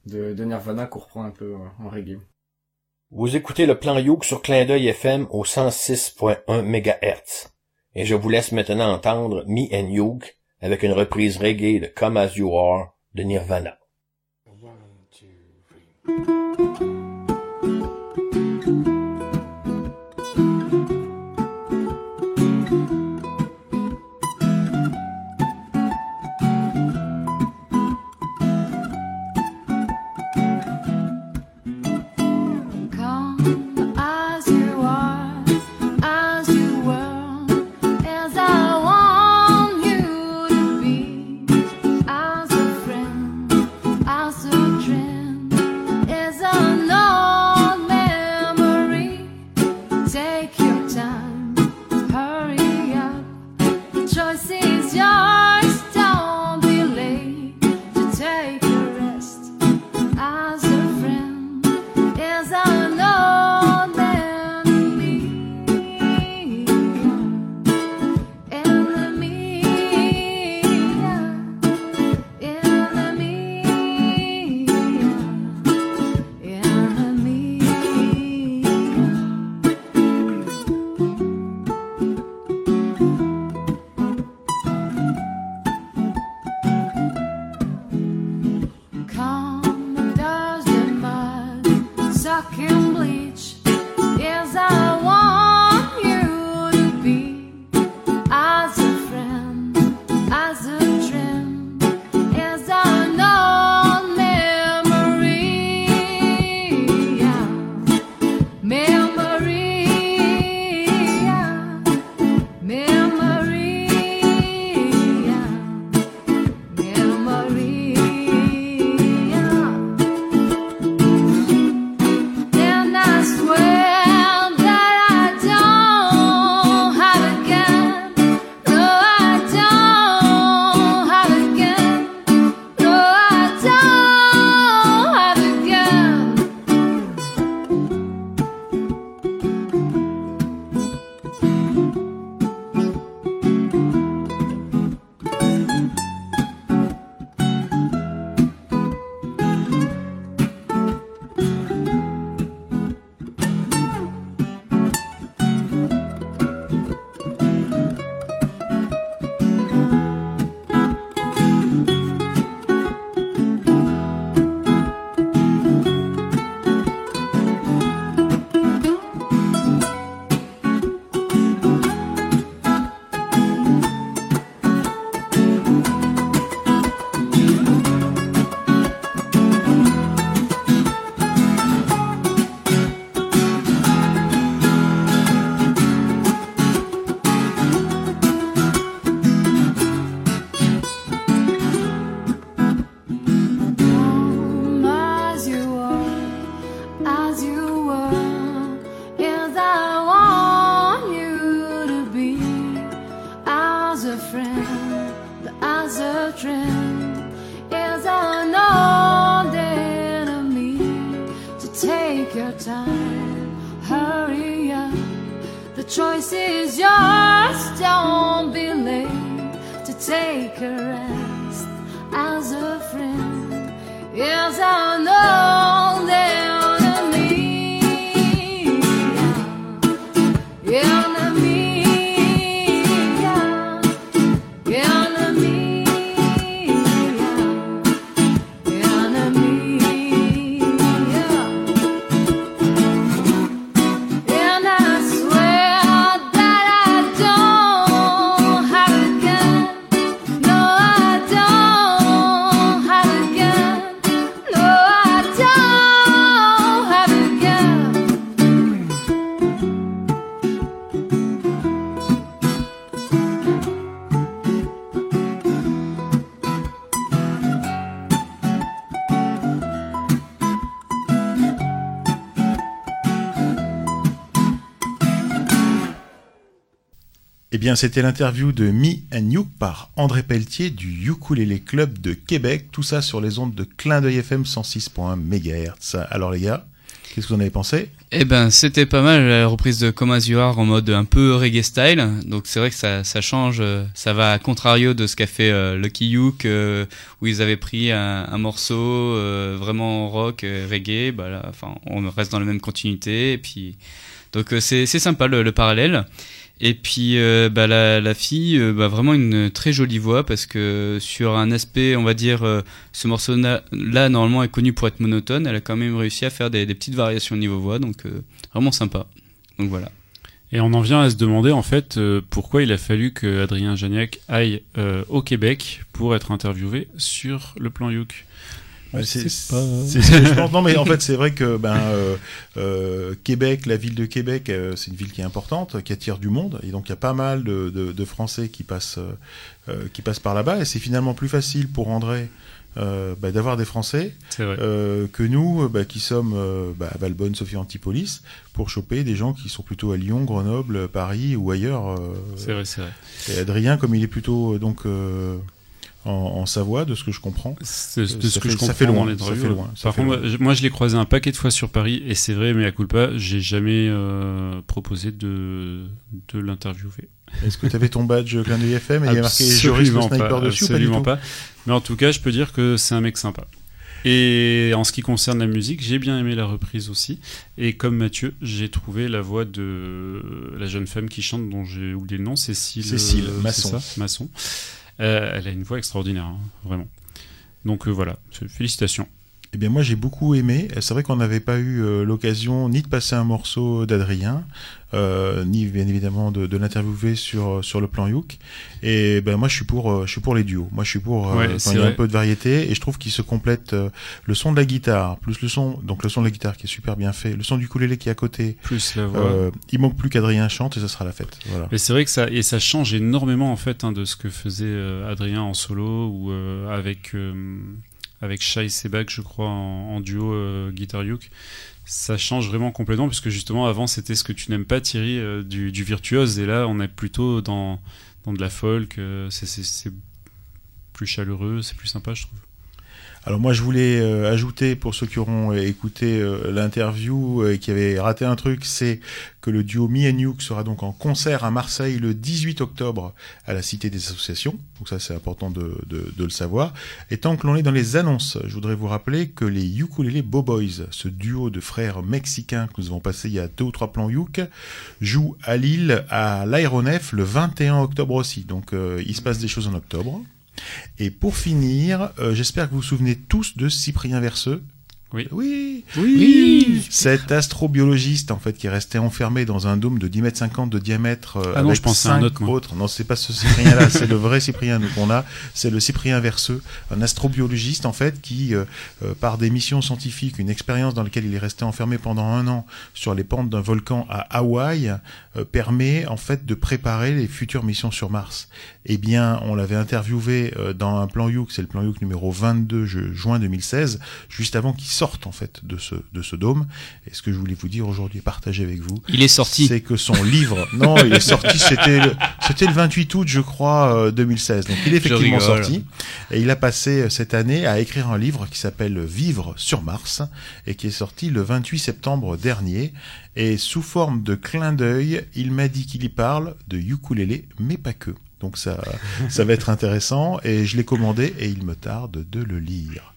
J: de, de Nirvana qu'on reprend un peu euh, en reggae.
D: Vous écoutez le plan Youk sur Clin d'œil FM au 106.1 MHz. Et je vous laisse maintenant entendre Me and Youk avec une reprise reggae de Come As You Are de Nirvana. time.
A: Eh bien, c'était l'interview de Me and You par André Pelletier du Ukulele Club de Québec. Tout ça sur les ondes de Clin d'œil FM 106.1 MHz. Alors les gars, qu'est-ce que vous en avez pensé?
F: Eh ben, c'était pas mal la reprise de Come As You Are en mode un peu reggae style. Donc c'est vrai que ça, change, ça va à contrario de ce qu'a fait euh, Lucky Luke euh, où ils avaient pris un, morceau euh, vraiment rock, reggae. Bah là, on reste dans la même continuité. Puis, donc c'est sympa le parallèle. Et puis euh, bah, la, fille, euh, bah, vraiment une très jolie voix parce que sur un aspect, on va dire, euh, ce morceau-là normalement est connu pour être monotone, elle a quand même réussi à faire des, petites variations au niveau voix, donc vraiment sympa. Donc voilà.
E: Et on en vient à se demander en fait pourquoi il a fallu que Adrien Janiac aille au Québec pour être interviewé sur le plan Youk
A: c'est je pense. Non, mais en fait, c'est vrai que ben, euh, euh, Québec, la ville de Québec, euh, c'est une ville qui est importante, qui attire du monde, et donc il y a pas mal de, de, de Français qui passent, qui passent par là-bas, et c'est finalement plus facile pour André. Bah, d'avoir des Français que nous bah, qui sommes bah, à Valbonne, Sophie Antipolis, pour choper des gens qui sont plutôt à Lyon, Grenoble, Paris ou ailleurs.
E: c'est vrai, c'est vrai.
A: Et Adrien, comme il est plutôt donc en, Savoie, de ce que je comprends.
E: De, ce que je comprends ça fait loin. Ça fait loin. Par contre, moi, je l'ai croisé un paquet de fois sur Paris, et c'est vrai, mais à culpa, j'ai jamais euh, proposé de, de l'interviewer.
A: Est-ce que tu avais ton badge clin d'œil FM et il y a marqué juriste sniper dessus
E: Absolument pas, Mais en tout cas, je peux dire que c'est un mec sympa. Et en ce qui concerne la musique, j'ai bien aimé la reprise aussi. Et comme Mathieu, j'ai trouvé la voix de la jeune femme qui chante, dont j'ai oublié le nom, Cécile.
A: Cécile Masson.
E: Ça, Masson. Euh, elle a une voix extraordinaire, hein, vraiment. Donc euh, voilà, félicitations.
A: Eh bien moi j'ai beaucoup aimé. C'est vrai qu'on n'avait pas eu euh, l'occasion ni de passer un morceau d'Adrien, euh, ni bien évidemment de, de l'interviewer sur sur le plan Youk. Et ben moi je suis pour euh, je suis pour les duos. Moi je suis pour euh, il y a un peu de variété et je trouve qu'il se complète le son de la guitare plus le son donc le son de la guitare qui est super bien fait, le son du ukulélé qui est à côté.
E: Plus la voix.
A: il manque plus qu'Adrien chante et ce sera la fête. Voilà.
E: Mais c'est vrai que ça et ça change énormément en fait hein, de ce que faisait Adrien en solo ou avec avec Shai Sebak, je crois, en, duo euh, Guitar Yuk. Ça change vraiment complètement, puisque justement, avant, c'était ce que tu n'aimes pas, Thierry, euh, du, virtuose, et là, on est plutôt dans, dans de la folk, euh, c'est plus chaleureux, c'est plus sympa, je trouve.
A: Alors moi je voulais euh, ajouter pour ceux qui auront euh, écouté euh, l'interview et qui avaient raté un truc, c'est que le duo Me and Youk sera donc en concert à Marseille le 18 octobre à la Cité des Associations. Donc ça c'est important de, le savoir. Et tant que l'on est dans les annonces, je voudrais vous rappeler que les Ukulele Boboys, ce duo de frères mexicains que nous avons passé il y a deux ou trois plans Youk, joue à Lille à l'aéronef le 21 octobre aussi. Donc il se passe des choses en octobre. Et pour finir, euh, j'espère que vous vous souvenez tous de Cyprien Verseux,
E: oui.
A: Oui. Oui. Cet astrobiologiste, en fait, qui est resté enfermé dans un dôme de 10 mètres 50 de diamètre.
E: Euh, ah non, je pense à un autre.
A: Autres. Non, c'est pas ce Cyprien-là, c'est le vrai Cyprien qu'on a. C'est le Cyprien Verseux, un astrobiologiste, en fait, qui, euh, euh, par des missions scientifiques, une expérience dans laquelle il est resté enfermé pendant un an sur les pentes d'un volcan à Hawaï, permet, en fait, de préparer les futures missions sur Mars. Eh bien, on l'avait interviewé dans un plan Youk, c'est le plan Youk numéro 22, juin 2016, juste avant qu'il sortent en fait de ce de ce dôme. Et ce que je voulais vous dire aujourd'hui, partager avec vous,
F: il est sorti.
A: C'est que son livre, non, il est sorti. C'était le, c'était le 28 août, je crois, 2016. Donc il est effectivement sorti. Et il a passé cette année à écrire un livre qui s'appelle Vivre sur Mars et qui est sorti le 28 septembre dernier. Et sous forme de clin d'œil, il m'a dit qu'il y parle de ukulélé, mais pas que. Donc ça, ça va être intéressant et je l'ai commandé et il me tarde de le lire.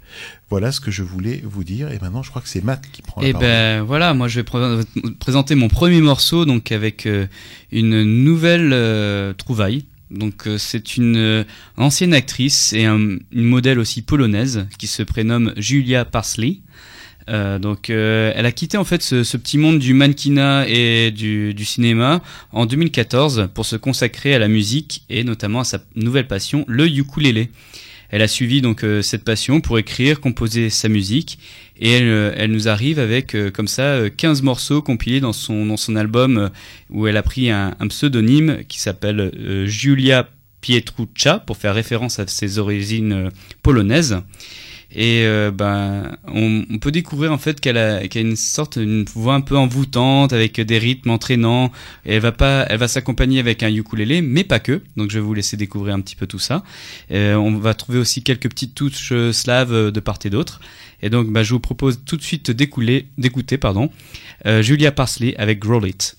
A: Voilà ce que je voulais vous dire et maintenant je crois que c'est Matt qui prend la
F: et eh ben voilà, moi je vais présenter mon premier morceau donc avec euh, une nouvelle euh, trouvaille. Donc euh, c'est une ancienne actrice et une modèle aussi polonaise qui se prénomme Julia Parsley. Euh, donc, euh, elle a quitté en fait ce, petit monde du mannequinat et du, cinéma en 2014 pour se consacrer à la musique et notamment à sa nouvelle passion, le ukulélé. Elle a suivi donc euh, cette passion pour écrire, composer sa musique et elle, nous arrive avec comme ça 15 morceaux compilés dans son dans son album où elle a pris un, un pseudonyme qui s'appelle Julia Pietruccia pour faire référence à ses origines polonaises. Et euh, ben, on, on, peut découvrir en fait qu'elle a, qu'elle a une sorte, une voix un peu envoûtante avec des rythmes entraînants. Et elle va pas, elle va s'accompagner avec un ukulélé, mais pas que. Donc je vais vous laisser découvrir un petit peu tout ça. Euh, on va trouver aussi quelques petites touches slaves de part et d'autre. Et donc, ben, je vous propose tout de suite d'écouter, pardon, euh, Julia Parsley avec Growl It.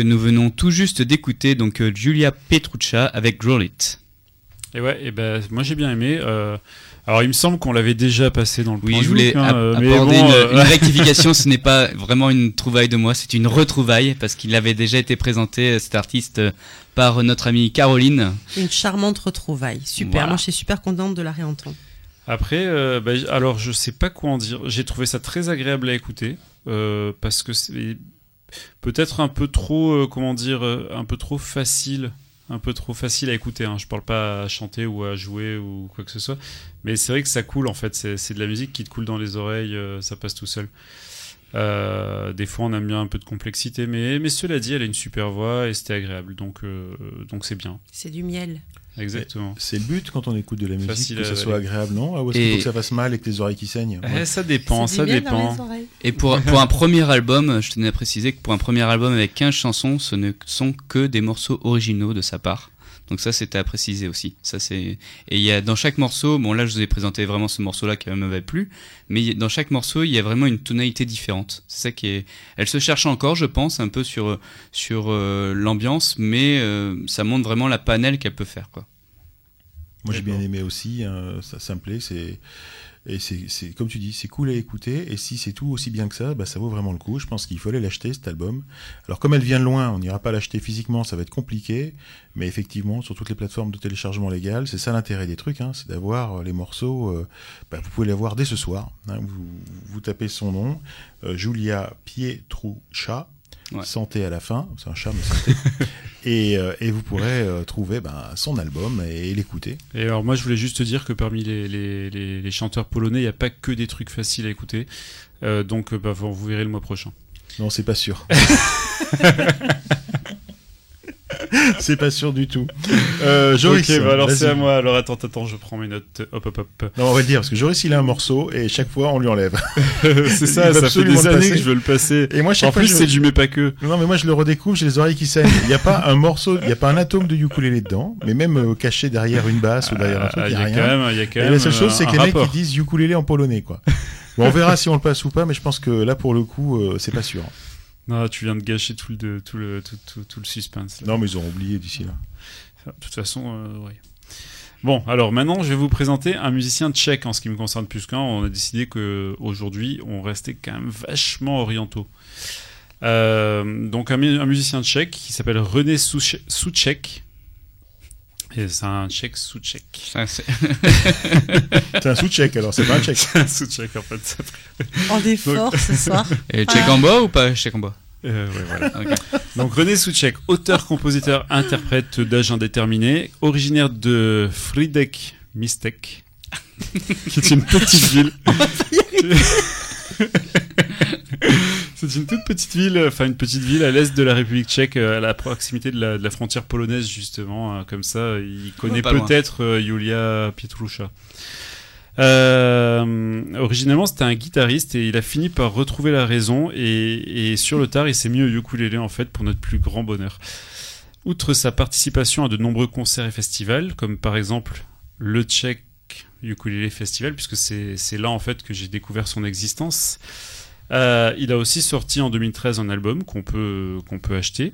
F: Nous venons tout juste d'écouter donc euh, Julia Petruccia avec Grow It.
E: Et ouais, et ben moi j'ai bien aimé. Euh, alors il me semble qu'on l'avait déjà passé dans le.
F: Oui, je voulais hein, euh, une, rectification. ce n'est pas vraiment une trouvaille de moi, c'est une retrouvaille parce qu'il avait déjà été présenté cet artiste par notre amie Caroline.
C: Une charmante retrouvaille, super. Moi je suis super contente de la réentendre.
E: Après, bah, alors je sais pas quoi en dire. J'ai trouvé ça très agréable à écouter parce que c'est peut-être un peu trop, euh, comment dire, euh, un peu trop facile, un peu trop facile à écouter. Hein. Je parle pas à chanter ou à jouer ou quoi que ce soit, mais c'est vrai que ça coule en fait. C'est de la musique qui te coule dans les oreilles, euh, ça passe tout seul. des fois, on aime bien un peu de complexité, mais, cela dit, elle a une super voix et c'était agréable, donc c'est bien.
C: C'est du miel.
E: Exactement.
A: C'est le but quand on écoute de la musique, que ça soit agréable, non ah, Ou est-ce qu'il faut que ça fasse mal et que les oreilles qui saignent
E: eh, Ça dépend, ça dépend.
F: Et pour, pour un premier album, je tenais à préciser que pour un premier album avec 15 chansons, ce ne sont que des morceaux originaux de sa part. Donc ça, c'était à préciser aussi. Ça c'est et il y a dans chaque morceau, bon là je vous ai présenté vraiment ce morceau-là qui m'avait plu, mais dans chaque morceau il y a vraiment une tonalité différente. C'est ça qui est. Elle se cherche encore, je pense, un peu sur sur euh, l'ambiance, mais euh, ça montre vraiment la panel qu'elle peut faire quoi.
A: Moi j'ai bien aimé aussi, hein, ça, ça me plaît, c'est et c'est comme tu dis, c'est cool à écouter. Et si c'est tout aussi bien que ça, bah, ça vaut vraiment le coup. Je pense qu'il aller l'acheter, cet album. Alors, comme elle vient de loin, on n'ira pas l'acheter physiquement, ça va être compliqué. Mais effectivement, sur toutes les plateformes de téléchargement légal, c'est ça l'intérêt des trucs, hein, c'est d'avoir euh, les morceaux. Euh, bah, vous pouvez les voir dès ce soir. Hein. vous, tapez son nom, euh, Julia Santé à la fin, c'est un chat mais santé. Euh, et, vous pourrez euh, trouver ben, son album et, l'écouter.
E: Et alors moi je voulais juste te dire que parmi les, chanteurs polonais, il n'y a pas que des trucs faciles à écouter. Euh, donc bah, vous verrez le mois prochain.
A: Non, c'est pas sûr. c'est pas sûr du tout.
E: Euh, Joris, ok, bah alors c'est à moi. Alors attends, attends, je prends mes notes. Hop, hop, hop.
A: Non, on va le dire parce que Joris il a un morceau et chaque fois on lui enlève.
E: c'est ça, ça fait des années que je veux le passer. Et moi, chaque en plus, c'est du mais pas que.
A: Non, mais moi je le redécouvre, j'ai les oreilles qui saignent. Il n'y a pas un morceau, il n'y a pas un atome de ukulélé dedans, mais même euh, caché derrière une basse ou derrière un truc, il n'y a, rien.
E: Quand même, y a quand même
A: et la seule chose, c'est que les mecs qui disent ukulélé en polonais, quoi. Bon, on verra si on le passe ou pas, mais je pense que là, pour le coup, euh, c'est pas sûr.
E: Non, tu viens de gâcher tout le, tout le, tout, tout, le suspense.
A: Non, mais ils ont oublié d'ici là.
E: De toute façon, euh, oui. Bon, alors maintenant, je vais vous présenter un musicien tchèque en ce qui me concerne plus qu'un. On a décidé qu'aujourd'hui, on restait quand même vachement orientaux. Euh, donc, un, musicien tchèque qui s'appelle René Souček. Et c'est un tchèque Souček.
A: C'est un Souček alors, c'est pas un tchèque.
E: C'est un Souček en fait.
C: En défort ce soir.
F: Et tchèque en bas ou pas tchèque en bas
E: euh, Donc René Souček, auteur, compositeur, interprète d'âge indéterminé, originaire de Fridek Mistek, qui est une petite ville. C'est une toute petite ville, enfin une petite ville à l'est de la République tchèque, euh, à la proximité de la, frontière polonaise justement. Hein, comme ça, il connaît peut-être euh, Julia Pietrucha. Euh, originellement, c'était un guitariste et il a fini par retrouver la raison et, sur le tard, il s'est mis au ukulélé en fait pour notre plus grand bonheur. Outre sa participation à de nombreux concerts et festivals, comme par exemple le Tchèque Ukulele Festival, puisque c'est là en fait que j'ai découvert son existence. Euh, il a aussi sorti en 2013 un album qu'on peut, qu'on peut acheter.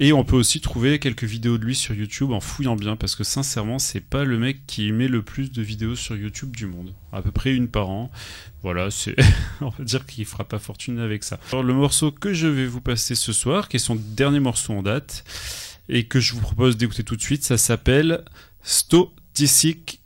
E: Et on peut aussi trouver quelques vidéos de lui sur YouTube en fouillant bien, parce que sincèrement, c'est pas le mec qui met le plus de vidéos sur YouTube du monde. À peu près une par an. Voilà, c'est, on va dire qu'il fera pas fortune avec ça. Alors, le morceau que je vais vous passer ce soir, qui est son dernier morceau en date, et que je vous propose d'écouter tout de suite, ça s'appelle Sto Tisik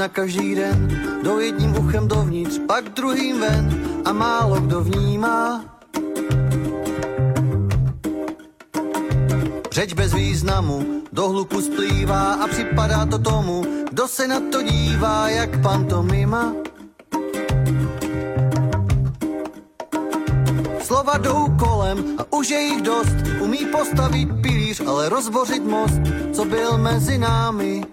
L: na každý den, do jedním uchem dovnitř, pak druhým ven a málo kdo vnímá. Řeč bez významu do hluku splývá a připadá to tomu, kdo se na to dívá jak pantomima. Slova jdou kolem a už je jich dost, umí postavit pilíř, ale rozbořit most, co byl mezi námi.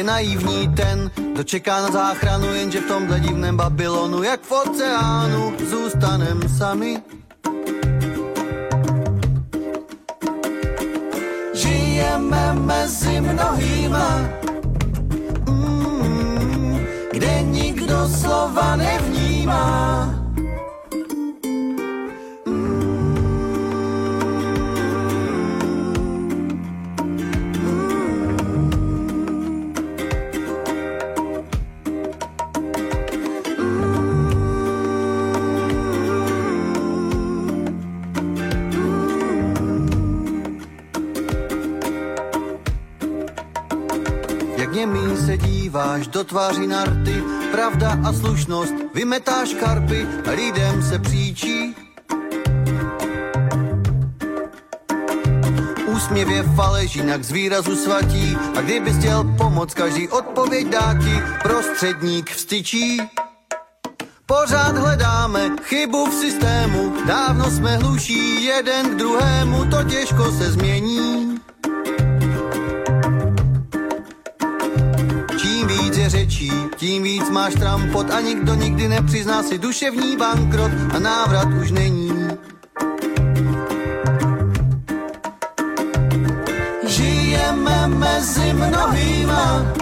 L: Je naivní ten, kdo čeká na záchranu, jenže v tomhle divném Babylonu, jak v oceánu, zůstanem sami. Žijeme mezi mnohýma, mm, kde nikdo slova nevnímá. Koukáš do tváří narty, pravda a slušnost, vymetáš karpy lidem se příčí. Úsměv je faleš, jinak z výrazu svatí a kdybys chtěl pomoc, každý odpověď dá ti prostředník vstyčí. Pořád hledáme chybu v systému, dávno jsme hluší jeden k druhému, to těžko se změní. Řečí, tím víc máš trampot a nikdo nikdy nepřizná si duševní bankrot a návrat už není. Žijeme mezi mnohýma,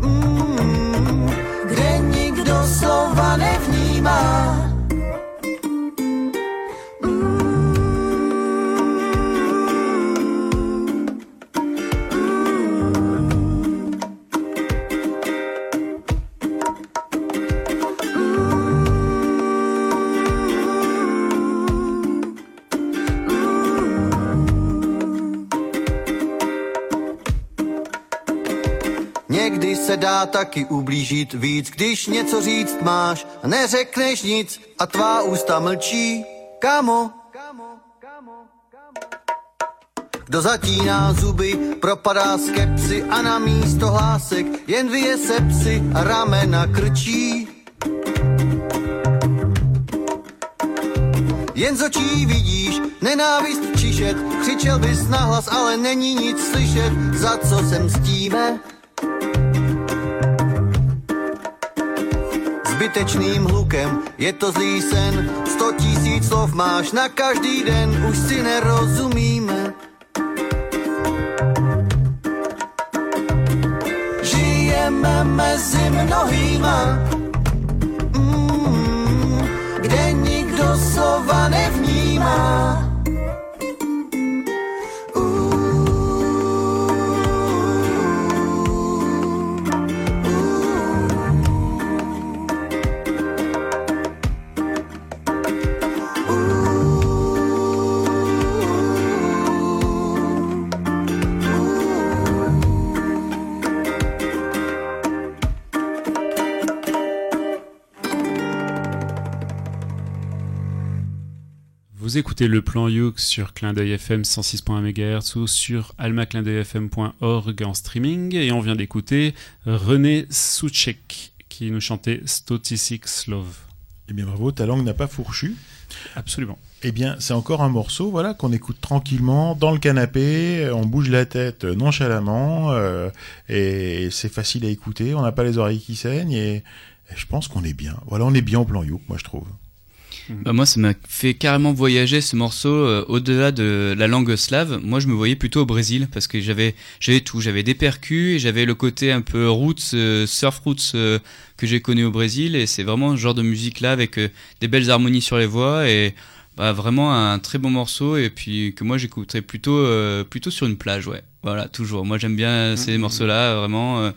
L: mm, kde nikdo slova nevnímá. Dá taky ublížit víc, když něco říct máš a neřekneš nic a tvá ústa mlčí. Kamo, kdo zatíná zuby, propadá skepsy a na místo hlásek jen vyje sepsy a ramena krčí. Jen z očí vidíš nenávist čišet, křičel bys nahlas, ale není nic slyšet, za co se mstíme. Zbytečným hlukem je to zlý sen, sto tisíc slov máš na každý den, už si nerozumíme. Žijeme mezi mnohýma, mm, kde nikdo slova nevnímá.
E: Vous écoutez le plan Youk sur Clin d'œil FM 106.1 MHz ou sur almaclindeuilfm.org en streaming et on vient d'écouter René Souchek qui nous chantait Stotisix Love.
A: Eh bien bravo, ta langue n'a pas fourchu.
E: Absolument.
A: Eh bien, c'est encore un morceau, voilà, qu'on écoute tranquillement dans le canapé, on bouge la tête nonchalamment, euh, et c'est facile à écouter. On n'a pas les oreilles qui saignent, et, et je pense qu'on est bien. Voilà, on est bien au plan Youk, moi je trouve.
F: Bah moi, ça m'a fait carrément voyager ce morceau euh, au-delà de la langue slave. Moi, je me voyais plutôt au Brésil parce que j'avais j'avais tout. J'avais des percus et j'avais le côté un peu roots, euh, surf roots euh, que j'ai connu au Brésil. Et c'est vraiment ce genre de musique là avec des belles harmonies sur les voix et bah, vraiment un très bon morceau. Et puis que moi, j'écouterais plutôt euh, plutôt sur une plage, ouais. Voilà, toujours. Moi, j'aime bien ces morceaux-là, vraiment.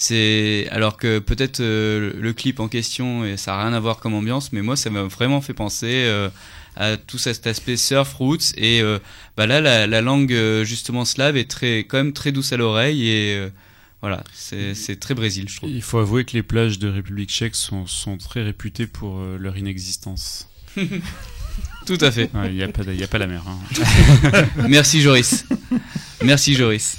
F: C'est alors que peut-être euh, le clip en question et ça a rien à voir comme ambiance, mais moi ça m'a vraiment fait penser euh, à tout cet aspect surf roots et euh, bah là la, la langue justement slave est très quand même très douce à l'oreille et voilà c'est très Brésil je trouve.
E: Il faut avouer que les plages de République tchèque sont, sont très réputées pour leur inexistence.
F: Tout à fait.
E: Il n'y a, a pas la mer. hein.
F: Merci Joris. Merci Joris.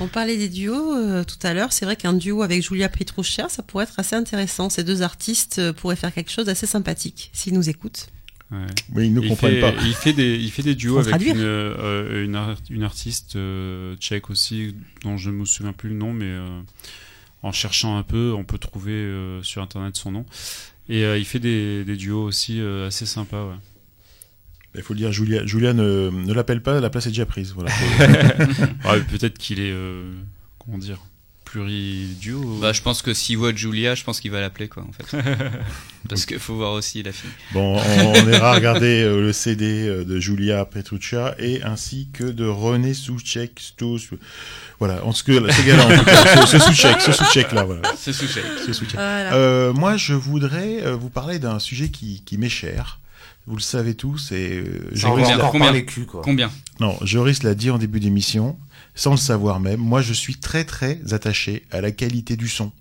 C: On parlait des duos euh, tout à l'heure. C'est vrai qu'un duo avec Julia Petruccia, ça pourrait être assez intéressant. Ces deux artistes euh, pourraient faire quelque chose d'assez sympathique s'ils nous écoutent.
E: Ouais.
A: Oui, ils ne
E: il
A: comprennent
E: fait,
A: pas.
E: Il fait des, il fait des duos avec
C: traduire.
E: une, euh, une, ar- une artiste euh, tchèque aussi, dont je me souviens plus le nom, mais euh, en cherchant un peu, on peut trouver euh, sur internet son nom. Et euh, il fait des, des duos aussi euh, assez sympas. Ouais.
A: Il faut le dire, Julia, Julia ne, ne l'appelle pas, la place est déjà prise. Voilà.
E: Ouais, Peut-être qu'il est, euh, comment dire, pluri-duo.
F: Bah je pense que s'il voit Julia, je pense qu'il va l'appeler quoi en fait. Parce qu'il faut voir aussi la fille.
A: Bon, on, on ira regarder euh, le CD euh, de Julia Petruccia et ainsi que de René Souchek. Voilà, en ce que ce gars-là, en tout cas, ce, ce Souchek, ce Souchek là, voilà.
F: C'est Souchek.
A: Ce Souchek.
C: Voilà.
A: Euh, moi, je voudrais euh, vous parler d'un sujet qui, qui m'est cher. Vous le savez tous, et euh,
B: encore
F: Combien
B: cul, quoi.
F: Combien
A: non, Joris l'a dit en début d'émission, sans le savoir même. Moi, je suis très très attaché à la qualité du son.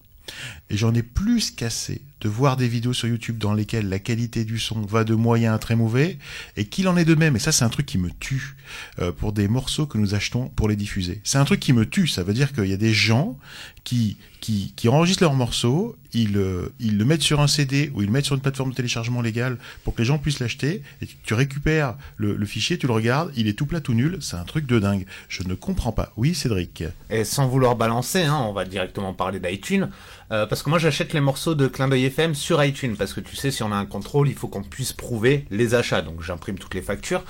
A: Et j'en ai plus qu'assez de voir des vidéos sur YouTube dans lesquelles la qualité du son va de moyen à très mauvais, et qu'il en est de même, et ça c'est un truc qui me tue, euh, pour des morceaux que nous achetons pour les diffuser. C'est un truc qui me tue, ça veut dire qu'il y a des gens qui, qui, qui enregistrent leurs morceaux, ils, euh, ils le mettent sur un CD ou ils le mettent sur une plateforme de téléchargement légale pour que les gens puissent l'acheter, et tu récupères le, le, fichier, tu le regardes, il est tout plat, tout nul, c'est un truc de dingue. Je ne comprends pas. Oui, Cédric.
B: Et sans vouloir balancer, hein, on va directement parler d'iTunes. Euh, parce que moi j'achète les morceaux de Clin d'œil FM sur iTunes parce que tu sais si on a un contrôle il faut qu'on puisse prouver les achats donc j'imprime toutes les factures.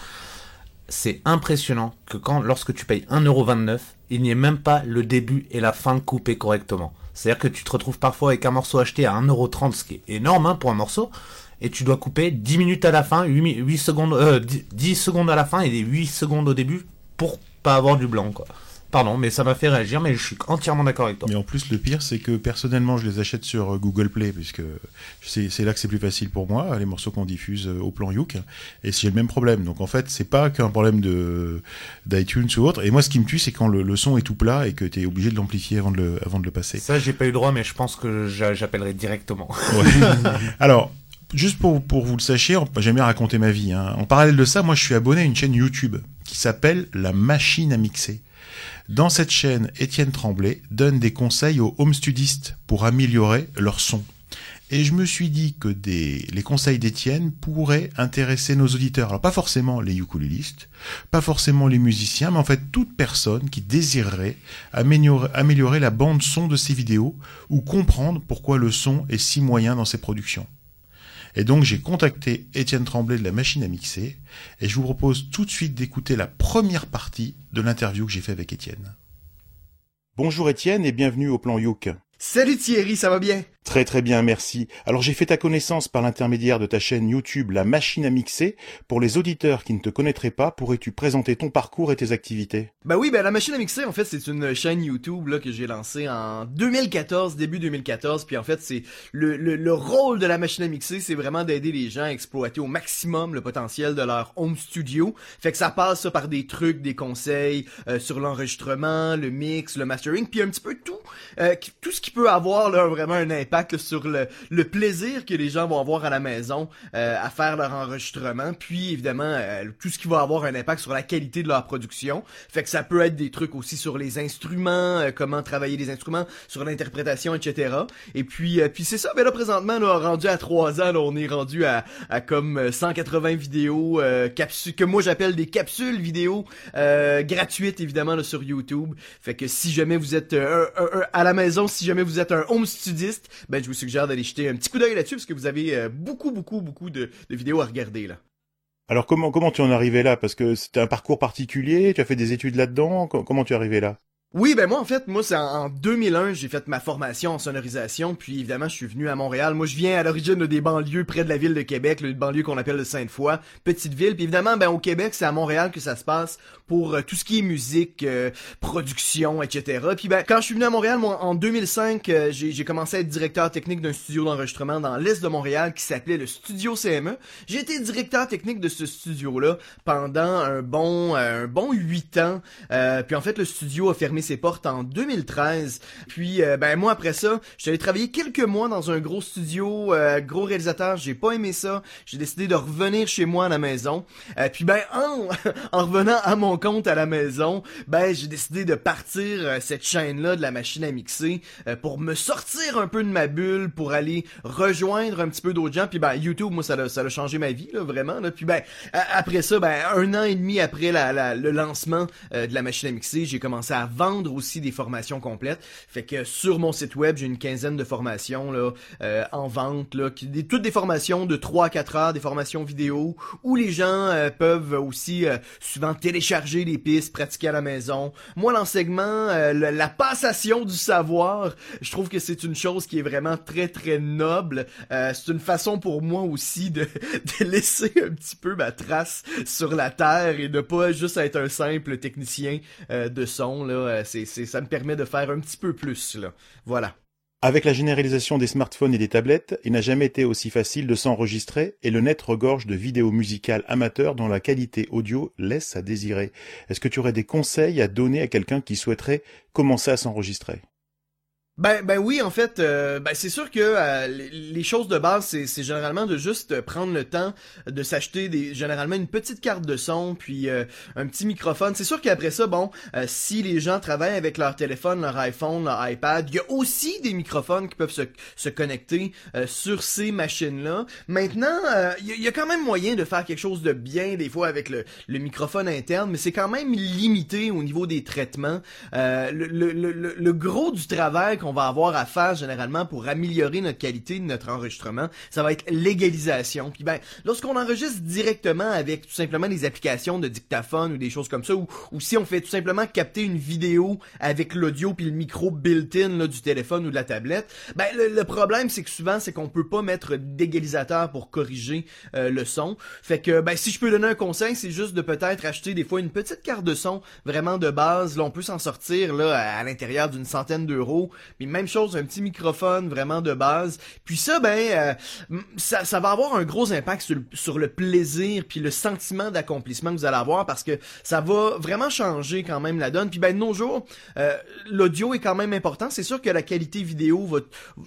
B: C'est impressionnant que quand lorsque tu payes 1,29€ il n'y ait même pas le début et la fin coupés correctement. C'est-à-dire que tu te retrouves parfois avec un morceau acheté à 1,30€ ce qui est énorme hein, pour un morceau et tu dois couper 10 minutes à la fin, 8, secondes, euh, 10 secondes à la fin et 8 secondes au début pour pas avoir du blanc quoi. Pardon, mais ça m'a fait réagir, mais je suis entièrement d'accord avec toi.
A: Mais en plus, le pire, c'est que personnellement, je les achète sur euh, Google Play, puisque c'est là que c'est plus facile pour moi, les morceaux qu'on diffuse euh, au plan Youk, et j'ai le même problème. Donc en fait, c'est pas qu'un problème de d'iTunes ou autre. Et moi, ce qui me tue, c'est quand le, son est tout plat et que tu es obligé de l'amplifier avant, de le, avant de le passer.
B: Ça, j'ai pas eu droit, mais je pense que j'appellerai directement.
A: Alors, juste pour, pour vous le sachiez, j'aime bien raconter ma vie. Hein. En parallèle de ça, moi, je suis abonné à une chaîne YouTube qui s'appelle La Machine à mixer. Dans cette chaîne, Étienne Tremblay donne des conseils aux home studistes pour améliorer leur son. Et je me suis dit que des, les conseils d'Étienne pourraient intéresser nos auditeurs. Alors pas forcément les ukulélistes, pas forcément les musiciens, mais en fait toute personne qui désirerait améliorer, améliorer la bande son de ses vidéos ou comprendre pourquoi le son est si moyen dans ses productions. Et donc j'ai contacté Étienne Tremblay de la machine à mixer et je vous propose tout de suite d'écouter la première partie de l'interview que j'ai fait avec Étienne. Bonjour Étienne et bienvenue au plan Youk.
M: Salut Thierry, ça va bien?
A: Très très bien, merci. Alors j'ai fait ta connaissance par l'intermédiaire de ta chaîne YouTube La Machine à Mixer. Pour les auditeurs qui ne te connaîtraient pas, pourrais-tu présenter ton parcours et tes activités?
M: Bah oui, bah La Machine à Mixer, en fait, c'est une chaîne YouTube là que j'ai lancée en 2014, début 2014. Puis en fait, c'est le, le, rôle de La Machine à Mixer, c'est vraiment d'aider les gens à exploiter au maximum le potentiel de leur home studio. Fait que ça passe ça par des trucs, des conseils euh, sur l'enregistrement, le mix, le mastering, puis un petit peu tout, euh, tout ce qui peut avoir là vraiment un impact sur le, plaisir que les gens vont avoir à la maison euh, à faire leur enregistrement, puis évidemment euh, tout ce qui va avoir un impact sur la qualité de leur production. Fait que ça peut être des trucs aussi sur les instruments, euh, comment travailler les instruments, sur l'interprétation, etc. Et puis puis c'est ça. Mais là présentement, là, rendu à 3 ans, on est rendu à, comme 180 vidéos capsules que moi j'appelle des capsules vidéo gratuites évidemment sur YouTube. Fait que si jamais vous êtes à la maison, si jamais vous êtes un home studiste, ben je vous suggère d'aller jeter un petit coup d'œil là-dessus parce que vous avez euh, beaucoup, beaucoup, beaucoup de, de, vidéos à regarder là.
A: Alors comment comment tu en es arrivé là? Parce que c'était un parcours particulier, tu as fait des études là-dedans, comment tu es arrivé là?
M: Oui, ben moi en fait, moi c'est en 2001, j'ai fait ma formation en sonorisation, puis évidemment je suis venu à Montréal. Moi je viens à l'origine des banlieues près de la ville de Québec, le banlieue qu'on appelle le Sainte-Foy, petite ville. Puis évidemment, ben au Québec, c'est à Montréal que ça se passe pour euh, tout ce qui est musique, euh, production, etc. Puis ben quand je suis venu à Montréal, en 2005, euh, j'ai commencé à être directeur technique d'un studio d'enregistrement dans l'est de Montréal qui s'appelait le Studio CME. J'ai été directeur technique de ce studio-là pendant un bon un bon huit ans. puis en fait, le studio a fermé ses portes en 2013. Puis euh, ben moi après ça, j'allais travailler quelques mois dans un gros studio, euh, gros réalisateur, j'ai pas aimé ça. J'ai décidé de revenir chez moi à la maison. Euh, puis ben en, en revenant à mon compte à la maison, ben j'ai décidé de partir cette chaîne là de la machine à mixer pour me sortir un peu de ma bulle, pour aller rejoindre un petit peu d'autres gens. Puis ben YouTube, moi ça a, ça a changé ma vie là, vraiment. Là. Puis ben après ça, ben un an et demi après la, le lancement de la machine à mixer, j'ai commencé à vendre aussi des formations complètes. Fait que sur mon site web, j'ai une quinzaine de formations là euh, en vente là, qui, des, toutes des formations de 3 à 4 heures, des formations vidéo où les gens euh, peuvent aussi euh, souvent télécharger les pistes, pratiquer à la maison. Moi l'enseignement, la passation du savoir, je trouve que c'est une chose qui est vraiment très très noble. c'est une façon pour moi aussi de, de laisser un petit peu ma trace sur la terre et de pas juste être un simple technicien de son là euh, c'est, ça me permet de faire un petit peu plus, là. Voilà.
A: Avec la généralisation des smartphones et des tablettes, il n'a jamais été aussi facile de s'enregistrer et le net regorge de vidéos musicales amateurs dont la qualité audio laisse à désirer. Est-ce que tu aurais des conseils à donner à quelqu'un qui souhaiterait commencer à s'enregistrer?
M: Ben, ben oui, en fait, euh, ben c'est sûr que euh, les choses de base, c'est généralement de juste prendre le temps de s'acheter des généralement une petite carte de son, puis euh, un petit microphone. C'est sûr qu'après ça, bon, si les gens travaillent avec leur téléphone, leur iPhone, leur iPad, il y a aussi des microphones qui peuvent se, se connecter sur ces machines-là. Maintenant, il y, a quand même moyen de faire quelque chose de bien des fois avec le, le microphone interne, mais c'est quand même limité au niveau des traitements. Le, le, le, le, gros du travail qu'on on va avoir à faire généralement pour améliorer notre qualité de notre enregistrement, ça va être l'égalisation. Puis ben, lorsqu'on enregistre directement avec tout simplement des applications de dictaphone ou des choses comme ça, ou, ou si on fait tout simplement capter une vidéo avec l'audio puis le micro built-in du téléphone ou de la tablette, ben le, problème c'est que souvent c'est qu'on peut pas mettre d'égalisateur pour corriger euh, le son. Fait que ben si je peux donner un conseil, c'est juste de peut-être acheter des fois une petite carte de son vraiment de base. Là, on peut s'en sortir là à l'intérieur d'une centaine d'euros puis même chose, un petit microphone vraiment de base. Puis ça, ben, euh, ça, ça va avoir un gros impact sur, sur le plaisir puis le sentiment d'accomplissement que vous allez avoir parce que ça va vraiment changer quand même la donne. Puis ben de nos jours, euh, l'audio est quand même important. C'est sûr que la qualité vidéo va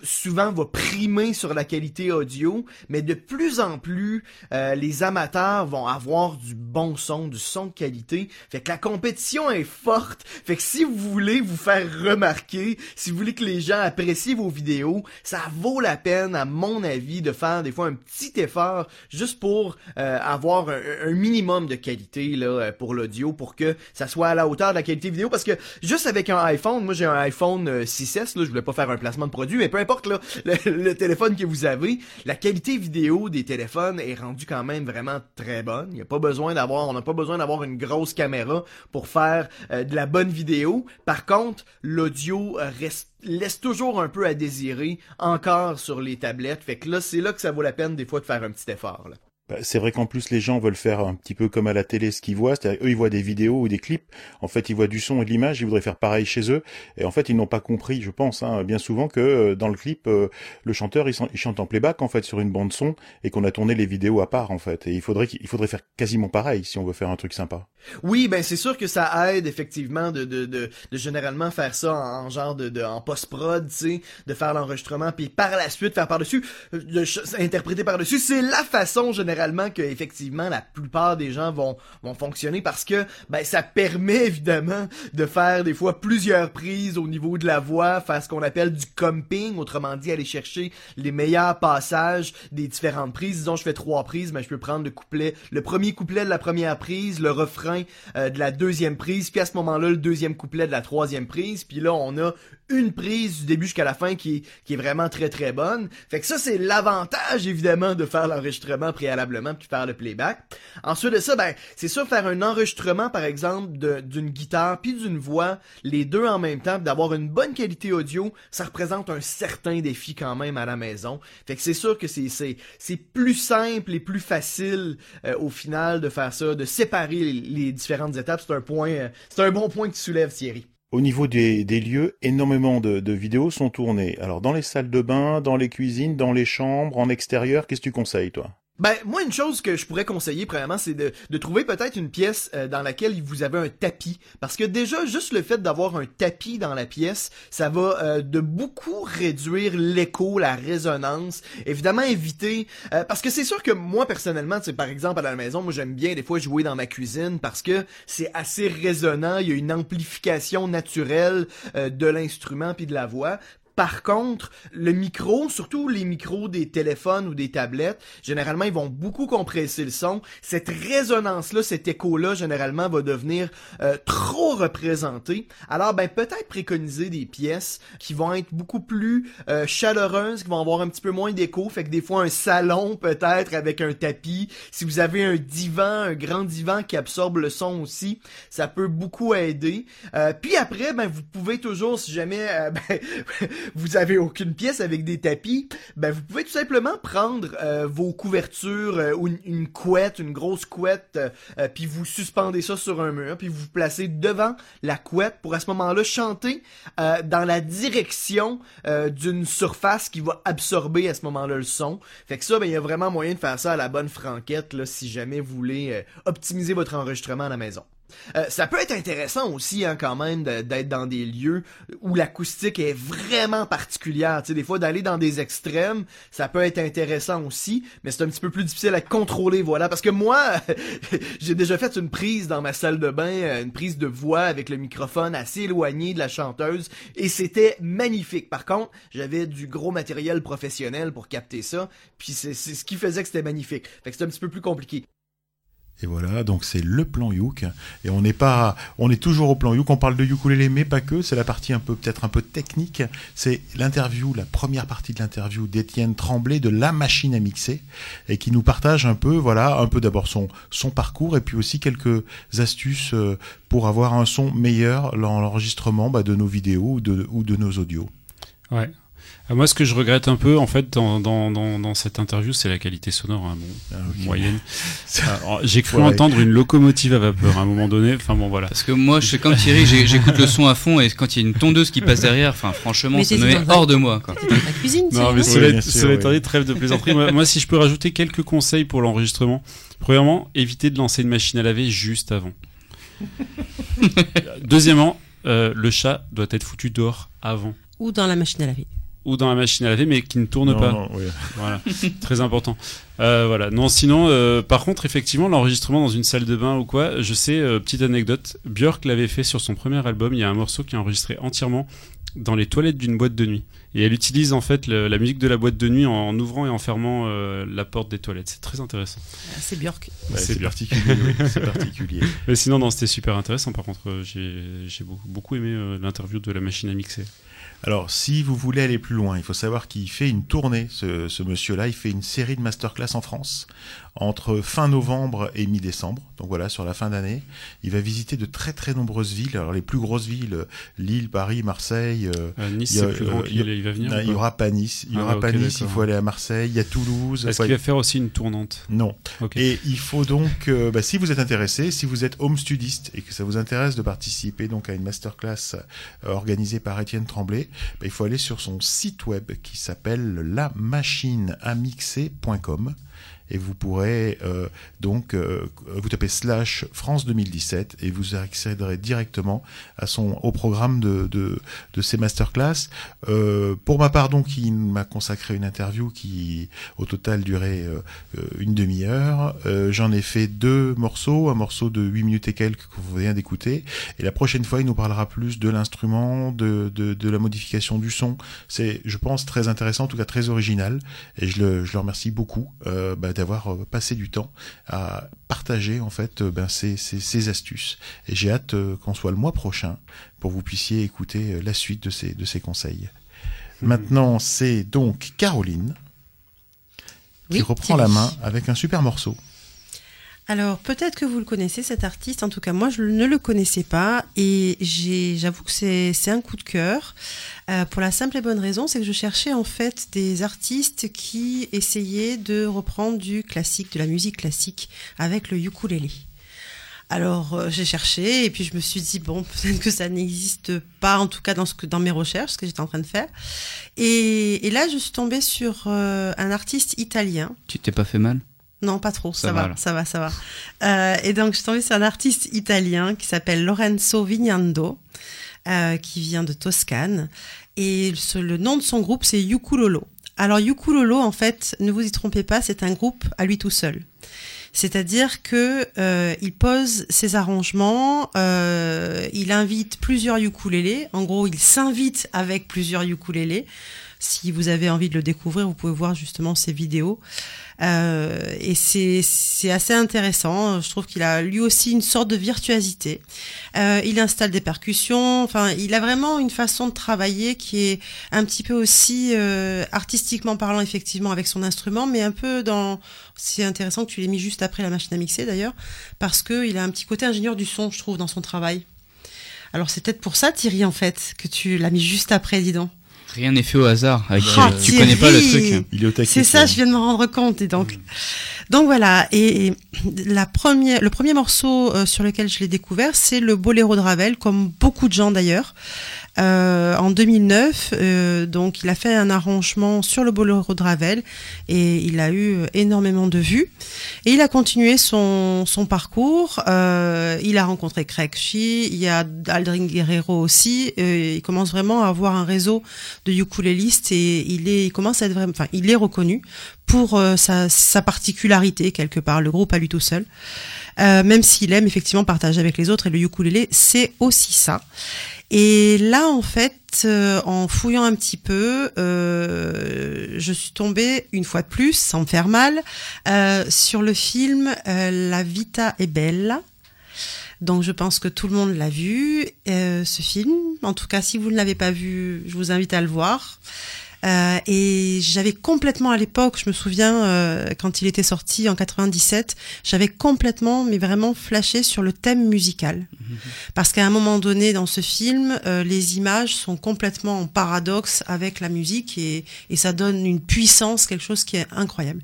M: souvent va primer sur la qualité audio, mais de plus en plus, euh, les amateurs vont avoir du bon son, du son de qualité. Fait que la compétition est forte. Fait que si vous voulez vous faire remarquer, si vous voulez les gens apprécient vos vidéos, ça vaut la peine, à mon avis, de faire des fois un petit effort juste pour euh, avoir un, minimum de qualité là euh, pour l'audio, pour que ça soit à la hauteur de la qualité vidéo. Parce que juste avec un iPhone, moi j'ai un iPhone 6S, euh, là, je voulais pas faire un placement de produit, mais peu importe là, le, téléphone que vous avez, la qualité vidéo des téléphones est rendue quand même vraiment très bonne. Il y a pas besoin d'avoir, on n'a pas besoin d'avoir une grosse caméra pour faire de la bonne vidéo. Par contre, l'audio reste laisse toujours un peu à désirer encore sur les tablettes. Fait que là, c'est là que ça vaut la peine des fois de faire un petit effort. Là.
A: Bah, c'est vrai qu'en plus les gens veulent faire un petit peu comme à la télé ce qu'ils voient, c'est-à-dire eux ils voient des vidéos ou des clips, en fait ils voient du son et de l'image, ils voudraient faire pareil chez eux, et en fait ils n'ont pas compris, je pense, hein, bien souvent que euh, dans le clip euh, le chanteur il, chante en playback en fait sur une bande son et qu'on a tourné les vidéos à part en fait, et il faudrait qu'il faudrait faire quasiment pareil si on veut faire un truc sympa.
M: Oui, ben c'est sûr que ça aide effectivement de généralement faire ça en, genre de, en post prod, tu sais, de faire l'enregistrement puis par la suite faire par dessus, de interpréter par dessus, c'est la façon généralement que effectivement la plupart des gens vont vont fonctionner parce que ben ça permet évidemment de faire des fois plusieurs prises au niveau de la voix, faire ce qu'on appelle du comping, autrement dit aller chercher les meilleurs passages des différentes prises. Disons je fais trois prises, mais je peux prendre le couplet, le premier couplet de la première prise, le refrain euh, de la deuxième prise, puis à ce moment-là le deuxième couplet de la troisième prise, puis là on a une prise du début jusqu'à la fin qui, est vraiment très très bonne. Fait que ça c'est l'avantage évidemment de faire l'enregistrement préalablement puis faire le playback. Ensuite de ça, ben c'est sûr faire un enregistrement par exemple d'une guitare puis d'une voix, les deux en même temps, d'avoir une bonne qualité audio, ça représente un certain défi quand même à la maison. Fait que c'est sûr que c'est plus simple et plus facile euh, au final de faire ça, de séparer les, les différentes étapes. C'est un point, euh, c'est un bon point que tu soulèves Thierry.
A: Au niveau des, lieux, énormément de, de, vidéos sont tournées. Alors dans les salles de bain, dans les cuisines, dans les chambres, en extérieur, qu'est-ce que tu conseilles toi?
M: Ben, moi, une chose que je pourrais conseiller, premièrement, c'est de, de trouver peut-être une pièce euh, dans laquelle vous avez un tapis. Parce que déjà, juste le fait d'avoir un tapis dans la pièce, ça va euh, de beaucoup réduire l'écho, la résonance. Évidemment, éviter... Euh, parce que c'est sûr que moi, personnellement, c'est par exemple, à la maison, moi, j'aime bien des fois jouer dans ma cuisine parce que c'est assez résonnant. Il y a une amplification naturelle de l'instrument puis de la voix. Par contre, le micro, surtout les micros des téléphones ou des tablettes, généralement, ils vont beaucoup compresser le son. Cette résonance-là, cet écho-là, généralement, va devenir euh, trop représenté. Alors, ben, peut-être préconiser des pièces qui vont être beaucoup plus euh, chaleureuses, qui vont avoir un petit peu moins d'écho. Fait que des fois, un salon, peut-être, avec un tapis. Si vous avez un divan, un grand divan qui absorbe le son aussi, ça peut beaucoup aider. Euh, puis après, ben, vous pouvez toujours, si jamais... ben, vous avez aucune pièce avec des tapis, ben vous pouvez tout simplement prendre euh, vos couvertures euh, ou une, couette, une grosse couette, euh, puis vous suspendez ça sur un mur, puis vous placez devant la couette pour à ce moment-là chanter dans la direction d'une surface qui va absorber à ce moment-là le son. Fait que ça, ben il y a vraiment moyen de faire ça à la bonne franquette si jamais vous voulez optimiser votre enregistrement à la maison. Euh, ça peut être intéressant aussi hein, quand même d'être dans des lieux où l'acoustique est vraiment particulière. Tu sais, des fois d'aller dans des extrêmes, ça peut être intéressant aussi, mais c'est un petit peu plus difficile à contrôler, voilà. Parce que moi, j'ai déjà fait une prise dans ma salle de bain, euh, une prise de voix avec le microphone assez éloigné de la chanteuse, et c'était magnifique. Par contre, j'avais du gros matériel professionnel pour capter ça, puis c'est ce qui faisait que c'était magnifique. Fait que c'est un petit peu plus compliqué.
A: Et voilà, donc c'est le plan Youk. Et on n'est pas, on est toujours au plan Youk. On parle de ukulélé, mais pas que. C'est la partie un peu, peut-être un peu technique. C'est l'interview, la première partie de l'interview d'Étienne Tremblay de La Machine à mixer et qui nous partage un peu, voilà, un peu d'abord son, son parcours et puis aussi quelques astuces euh, pour avoir un son meilleur dans l'enregistrement bah, de nos vidéos ou de, ou de nos audios.
E: Ouais, moi, ce que je regrette un peu, en fait, dans, dans, dans, dans cette interview, c'est la qualité sonore, hein, bon, ah, moyenne. J'ai cru entendre une locomotive à vapeur à un moment donné. Enfin bon, voilà.
F: Parce que moi, je suis comme Thierry, j'écoute le son à fond et quand il y a une tondeuse qui passe derrière, enfin, franchement, ça me met hors de moi. Quoi.
C: Dans la cuisine,
E: Non, mais cela oui, trêve de plaisanterie. moi, moi, si je peux rajouter quelques conseils pour l'enregistrement. Premièrement, éviter de lancer une machine à laver juste avant. Deuxièmement, euh, le chat doit être foutu dehors avant.
C: Ou dans la machine à laver
E: ou dans la machine à laver, mais qui ne tourne pas. Voilà, très important. Euh, voilà. Non, sinon, euh, par contre, effectivement, l'enregistrement dans une salle de bain ou quoi, je sais, euh, petite anecdote, Björk l'avait fait sur son premier album. Il y a un morceau qui est enregistré entièrement dans les toilettes d'une boîte de nuit. Et elle utilise en fait la musique de la boîte de nuit en, ouvrant et en fermant la porte des toilettes. C'est très intéressant.
C: Ah, c'est Björk.
A: c'est particulier. c'est particulier.
E: Mais sinon, non, c'était super intéressant. Par contre, j'ai beaucoup, beaucoup aimé l'interview de la machine à mixer.
A: Alors, si vous voulez aller plus loin, il faut savoir qu'il fait une tournée, ce, monsieur-là. Il fait une série de masterclass en France entre fin novembre et mi-décembre. Donc voilà, sur la fin d'année, il va visiter de très très nombreuses villes. Alors les plus grosses villes, Lille, Paris, Marseille.
E: Euh, euh nice, c'est plus grand euh, il, va venir.
A: Il y aura pas Nice. Il y ah, aura pas Nice. Il faut aller à Marseille. Il y a Toulouse.
E: Est-ce qu'il va faire aussi une tournante?
A: Non. Et il faut donc, euh, bah, si vous êtes intéressé, si vous êtes home studiste et que ça vous intéresse de participer donc à une masterclass organisée par Étienne Tremblay, bah, il faut aller sur son site web qui s'appelle lamachineamixer.com et vous pourrez euh, donc euh, vous tapez slash France 2017 et vous accéderez directement à son au programme de de, de ces masterclass. Euh, pour ma part donc il m'a consacré une interview qui au total durait euh, euh, une demi-heure. J'en ai fait deux morceaux, un morceau de 8 minutes et quelques que vous venez d'écouter et la prochaine fois il nous parlera plus de l'instrument, de, de, de la modification du son. C'est je pense très intéressant, en tout cas très original et je le, je le remercie beaucoup euh, bah, d'avoir euh, passé du temps à partager en fait euh, ben, ces, ces, astuces. Et j'ai hâte euh, qu'on soit le mois prochain pour que vous puissiez écouter la suite de ces, de ces conseils. Mmh. Maintenant, c'est donc Caroline qui reprend la main avec un super morceau.
C: Alors peut-être que vous le connaissez cet artiste, en tout cas moi je ne le connaissais pas. Et j'avoue que c'est un coup de cœur. Euh, pour la simple et bonne raison c'est que je cherchais en fait des artistes qui essayaient de reprendre du classique, de la musique classique avec le ukulélé. Alors euh, j'ai cherché et puis je me suis dit bon peut-être que ça n'existe pas en tout cas dans ce que dans mes recherches ce que j'étais en train de faire. Et, là je suis tombée sur euh, un artiste italien.
F: Tu t'es pas fait mal?
C: Non, pas trop, ça, va, ça va, ça va. Euh, et donc, je suis tombée sur un artiste italien qui s'appelle Lorenzo Vignando, euh, qui vient de Toscane. Et le nom de son groupe, c'est Yukulolo. Alors, Yukulolo, en fait, ne vous y trompez pas, c'est un groupe à lui tout seul. C'est-à-dire que euh, il pose ses arrangements, euh, il invite plusieurs ukulélés. En gros, il s'invite avec plusieurs ukulélés. Si vous avez envie de le découvrir, vous pouvez voir justement ses vidéos. Euh, et c'est assez intéressant. Je trouve qu'il a lui aussi une sorte de virtuosité. Euh, il installe des percussions. Enfin, il a vraiment une façon de travailler qui est un petit peu aussi euh, artistiquement parlant, effectivement, avec son instrument, mais un peu dans. C'est intéressant que tu l'aies mis juste après la machine à mixer d'ailleurs, parce que il a un petit côté ingénieur du son, je trouve, dans son travail. Alors c'est peut-être pour ça, Thierry, en fait, que tu l'as mis juste après, dis donc.
F: Rien n'est fait au hasard. Avec, ah, tu connais pas le truc.
C: Il est C'est ça, je viens de me rendre compte. Et donc, donc voilà. Et, la première, le premier morceau euh, sur lequel je l'ai découvert, c'est le Boléro de Ravel, comme beaucoup de gens d'ailleurs. Euh, en 2009, euh, donc il a fait un arrangement sur le boléro de Ravel et il a eu énormément de vues. Et il a continué son, parcours. Euh, il a rencontré Craig Shee, il y a Aldrin Guerrero aussi. Euh, il commence vraiment à avoir un réseau de ukulélistes et il est, commence à être vraiment, enfin, il est reconnu pour euh, sa, particularité quelque part. Le groupe à lui tout seul. Euh, même s'il aime effectivement partager avec les autres et le ukulélé c'est aussi ça. Et là, en fait, euh, en fouillant un petit peu, euh, je suis tombée une fois de plus, sans me faire mal, euh, sur le film La Vita est belle. Donc je pense que tout le monde l'a vu, ce film. En tout cas, si vous ne l'avez pas vu, je vous invite à le voir. Euh, et j'avais complètement à l'époque, je me souviens euh, quand il était sorti en 97, j'avais complètement, mais vraiment flashé sur le thème musical, mhm. parce qu'à un moment donné dans ce film, euh, les images sont complètement en paradoxe avec la musique et, et, ça donne une puissance, quelque chose qui est incroyable.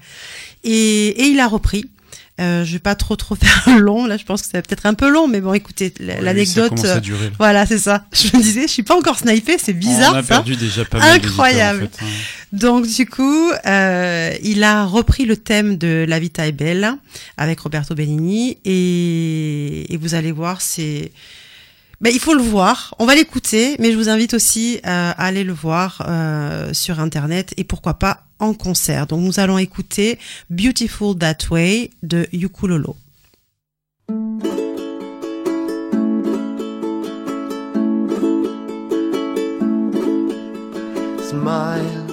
C: Et, et il a repris. Euh, je vais pas trop trop faire long. Là, je pense que c'est peut-être un peu long, mais bon, écoutez, l'anecdote.
E: Euh,
C: voilà, c'est ça. Je me disais, je suis pas encore snipé, c'est bizarre.
E: On a perdu déjà pas
C: mal Incroyable. En fait, hein. Donc du coup, euh, il a repris le thème de La Vita è bella avec Roberto Benigni et, et vous allez voir, c'est ben, il faut le voir. On va l'écouter, mais je vous invite aussi euh, à aller le voir euh, sur Internet et pourquoi pas en concert. Donc nous allons écouter Beautiful That Way de Yukulolo.
N: Smile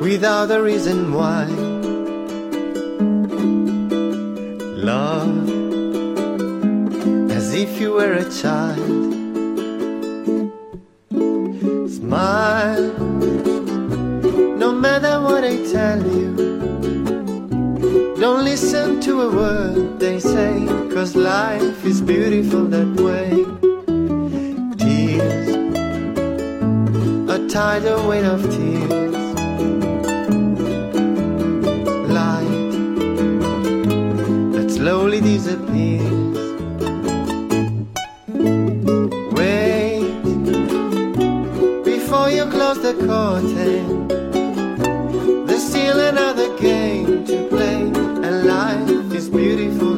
N: without a reason why. Love if you were a child. Smile no matter what I tell you. Don't listen to a word they say, cause life is beautiful that way. Tears, a tidal weight of tears. Light that slowly disappears. The curtain still another game to play, and life is beautiful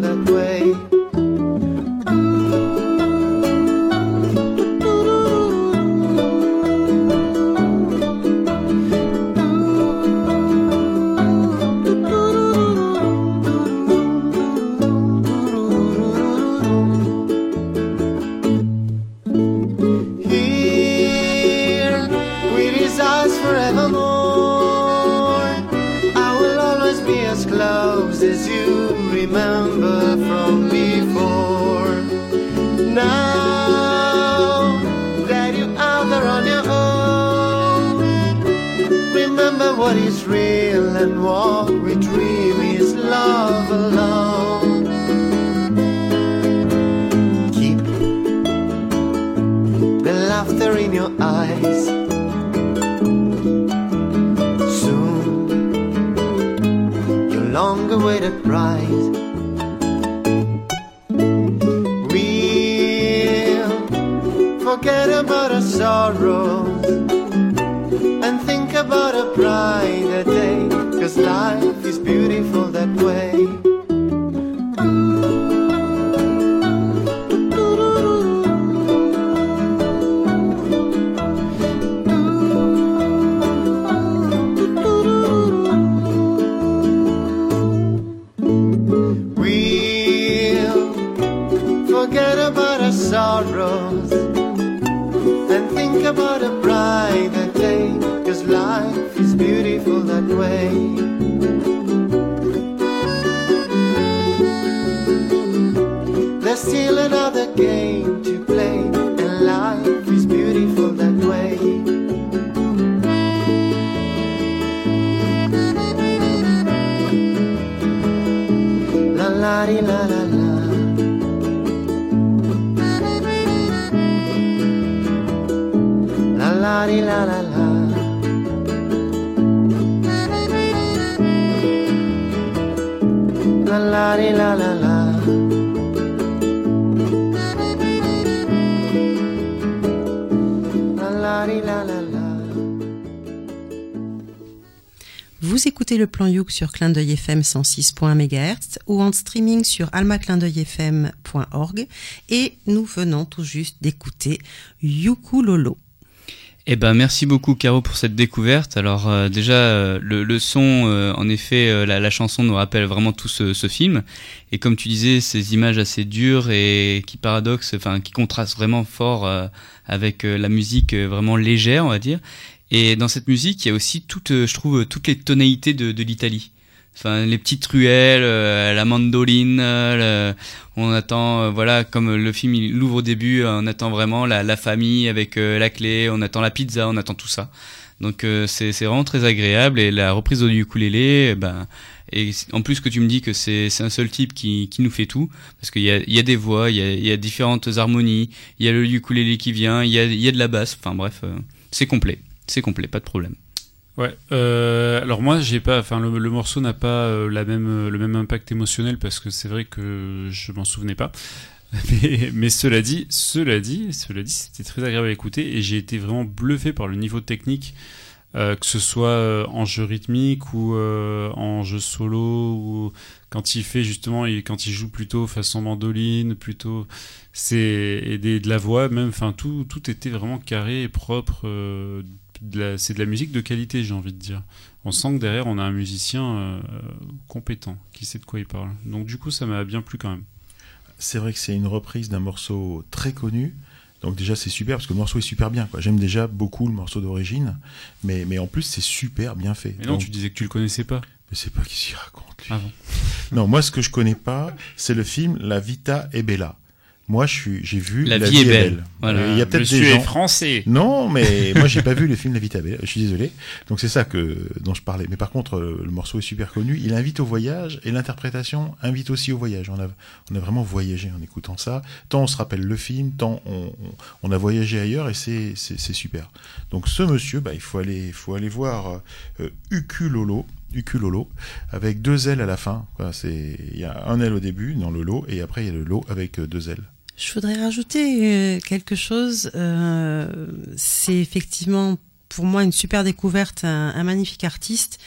N: and what we dream is love alone. Keep the laughter in your eyes. Soon, your long a prize. We'll forget about our sorrows and think about our pride this life.
C: Vous écoutez le plan Youk sur Clin d'œil FM 106.1 MHz ou en streaming sur almaclindeuilfm.org et nous venons tout juste d'écouter Yuku Lolo.
F: Eh ben merci beaucoup Caro pour cette découverte. Alors euh, déjà euh, le, son, euh, en effet, la, chanson nous rappelle vraiment tout ce, ce, film. Et comme tu disais, ces images assez dures et qui paradoxent, enfin qui contrastent vraiment fort avec la musique vraiment légère, on va dire. Et dans cette musique, il y a aussi toutes, euh, je trouve, toutes les tonalités de, de l'Italie. Enfin, les petites ruelles, euh, la mandoline, euh, on attend, voilà, comme le film il l'ouvre au début, on attend vraiment la, la famille avec la clé, on attend la pizza, on attend tout ça. Donc c'est vraiment très agréable et la reprise au ukulélé, eh ben, et en plus que tu me dis que c'est un seul type qui, qui nous fait tout, parce qu'il y a, y a des voix, il y a, y a différentes harmonies, il y a le ukulélé qui vient, il y a, y a de la basse, enfin bref, c'est complet. C'est complet, pas de problème.
E: Ouais. Euh, alors moi, j'ai pas, enfin le, morceau n'a pas euh, la même, le même impact émotionnel parce que c'est vrai que je m'en souvenais pas. Mais, cela dit, cela dit, cela dit, c'était très agréable à écouter et j'ai été vraiment bluffé par le niveau technique, euh, que ce soit en jeu rythmique ou en jeu solo ou quand il fait justement, quand il joue plutôt façon mandoline, plutôt c'est de la voix même, enfin tout, tout était vraiment carré et propre c'est de la musique de qualité, j'ai envie de dire. On sent que derrière, on a un musicien euh, compétent, qui sait de quoi il parle. Donc du coup, ça m'a bien plu quand même.
A: C'est vrai que c'est une reprise d'un morceau très connu. Donc déjà, c'est super, parce que le morceau est super bien. J'aime déjà beaucoup le morceau d'origine, mais, mais en plus, c'est super bien fait.
E: Mais non, tu disais que tu le connaissais pas.
A: Mais c'est pas qui s'y raconte, lui.
E: Ah
A: non, moi, ce que je connais pas, c'est le film La Vita e Bella. Moi, je suis, j'ai vu
F: La, vie, est belle.
E: Voilà. Il y a peut-être des gens français.
A: Non, mais moi, j'ai pas vu le film La vie est belle. Je suis désolé. Donc c'est ça que dont je parlais. Mais par contre, euh, le morceau est super connu. Il invite au voyage et l'interprétation invite aussi au voyage. On a, on a vraiment voyagé en écoutant ça. Tant on se rappelle le film, tant on, on, a voyagé ailleurs et c'est, c'est, super. Donc ce monsieur, bah, il faut aller, il faut aller voir euh, Ukulolo. Ukulolo, avec deux L à la fin. c'est, il y a un L au début dans le lot et après il y a le lot avec euh, deux L.
C: Je voudrais rajouter euh, quelque chose. Euh, c'est effectivement pour moi une super découverte, un, magnifique artiste,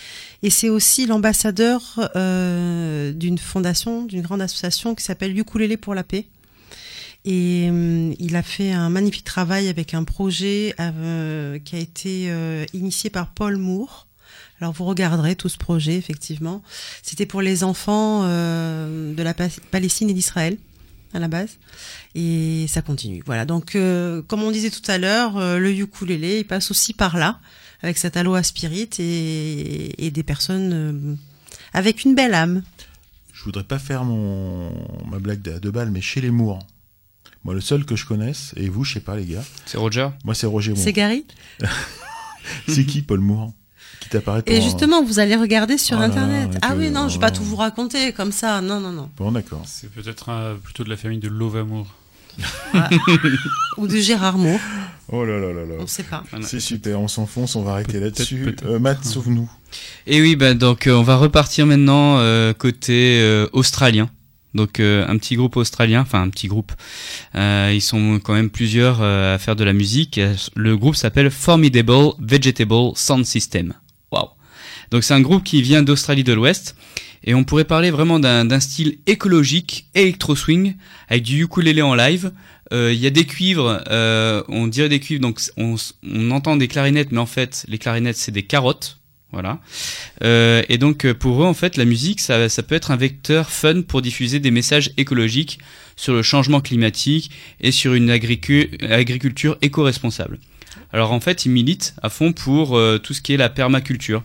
C: et c'est aussi l'ambassadeur euh, d'une fondation, d'une grande association qui s'appelle Ukulele pour la paix. Et il a fait un magnifique travail avec un projet qui a été initié par Paul Moore. Alors vous regarderez tout ce projet, effectivement. C'était pour les enfants de la Palestine et d'Israël à la base. Et ça continue. Voilà. Donc, euh, comme on disait tout à l'heure, euh, le ukulélé, il passe aussi par là, avec cet aloe spirit et, et des personnes euh, avec une belle âme.
A: Je voudrais pas faire mon, ma blague de, de balle, mais chez les mourants. Moi, le seul que je connaisse, et vous, je sais pas, les gars.
F: C'est Roger?
A: Moi, c'est Roger
C: C'est Gary?
A: C'est qui, Paul
C: Et justement, vous allez regarder sur oh Internet. ah oui, non, je vais pas tout vous raconter comme ça. Non, non, non.
A: Bon, d'accord.
E: C'est peut-être plutôt de la famille de Lovamour.
C: Ou de Gérard Moore.
A: Oh là là là là.
C: On sait pas.
A: C'est super, on s'enfonce, on va arrêter là-dessus. Euh, Matt, sauve-nous.
F: Et oui, bah, donc euh, on va repartir maintenant euh, côté australien. Donc un petit groupe australien, enfin un petit groupe. ils sont quand même plusieurs à faire de la musique. Le groupe s'appelle Formidable Vegetable Sound System. Donc c'est un groupe qui vient d'Australie de l'Ouest. Et on pourrait parler vraiment d'un style écologique, électro-swing, avec du ukulélé en live. Euh, il y a des cuivres, euh, on dirait des cuivres, donc on, entend des clarinettes, mais en fait, les clarinettes, c'est des carottes. Voilà. Euh, et donc pour eux, en fait, la musique, ça, ça peut être un vecteur fun pour diffuser des messages écologiques sur le changement climatique et sur une agriculture éco-responsable. Alors en fait, ils militent à fond pour tout ce qui est la permaculture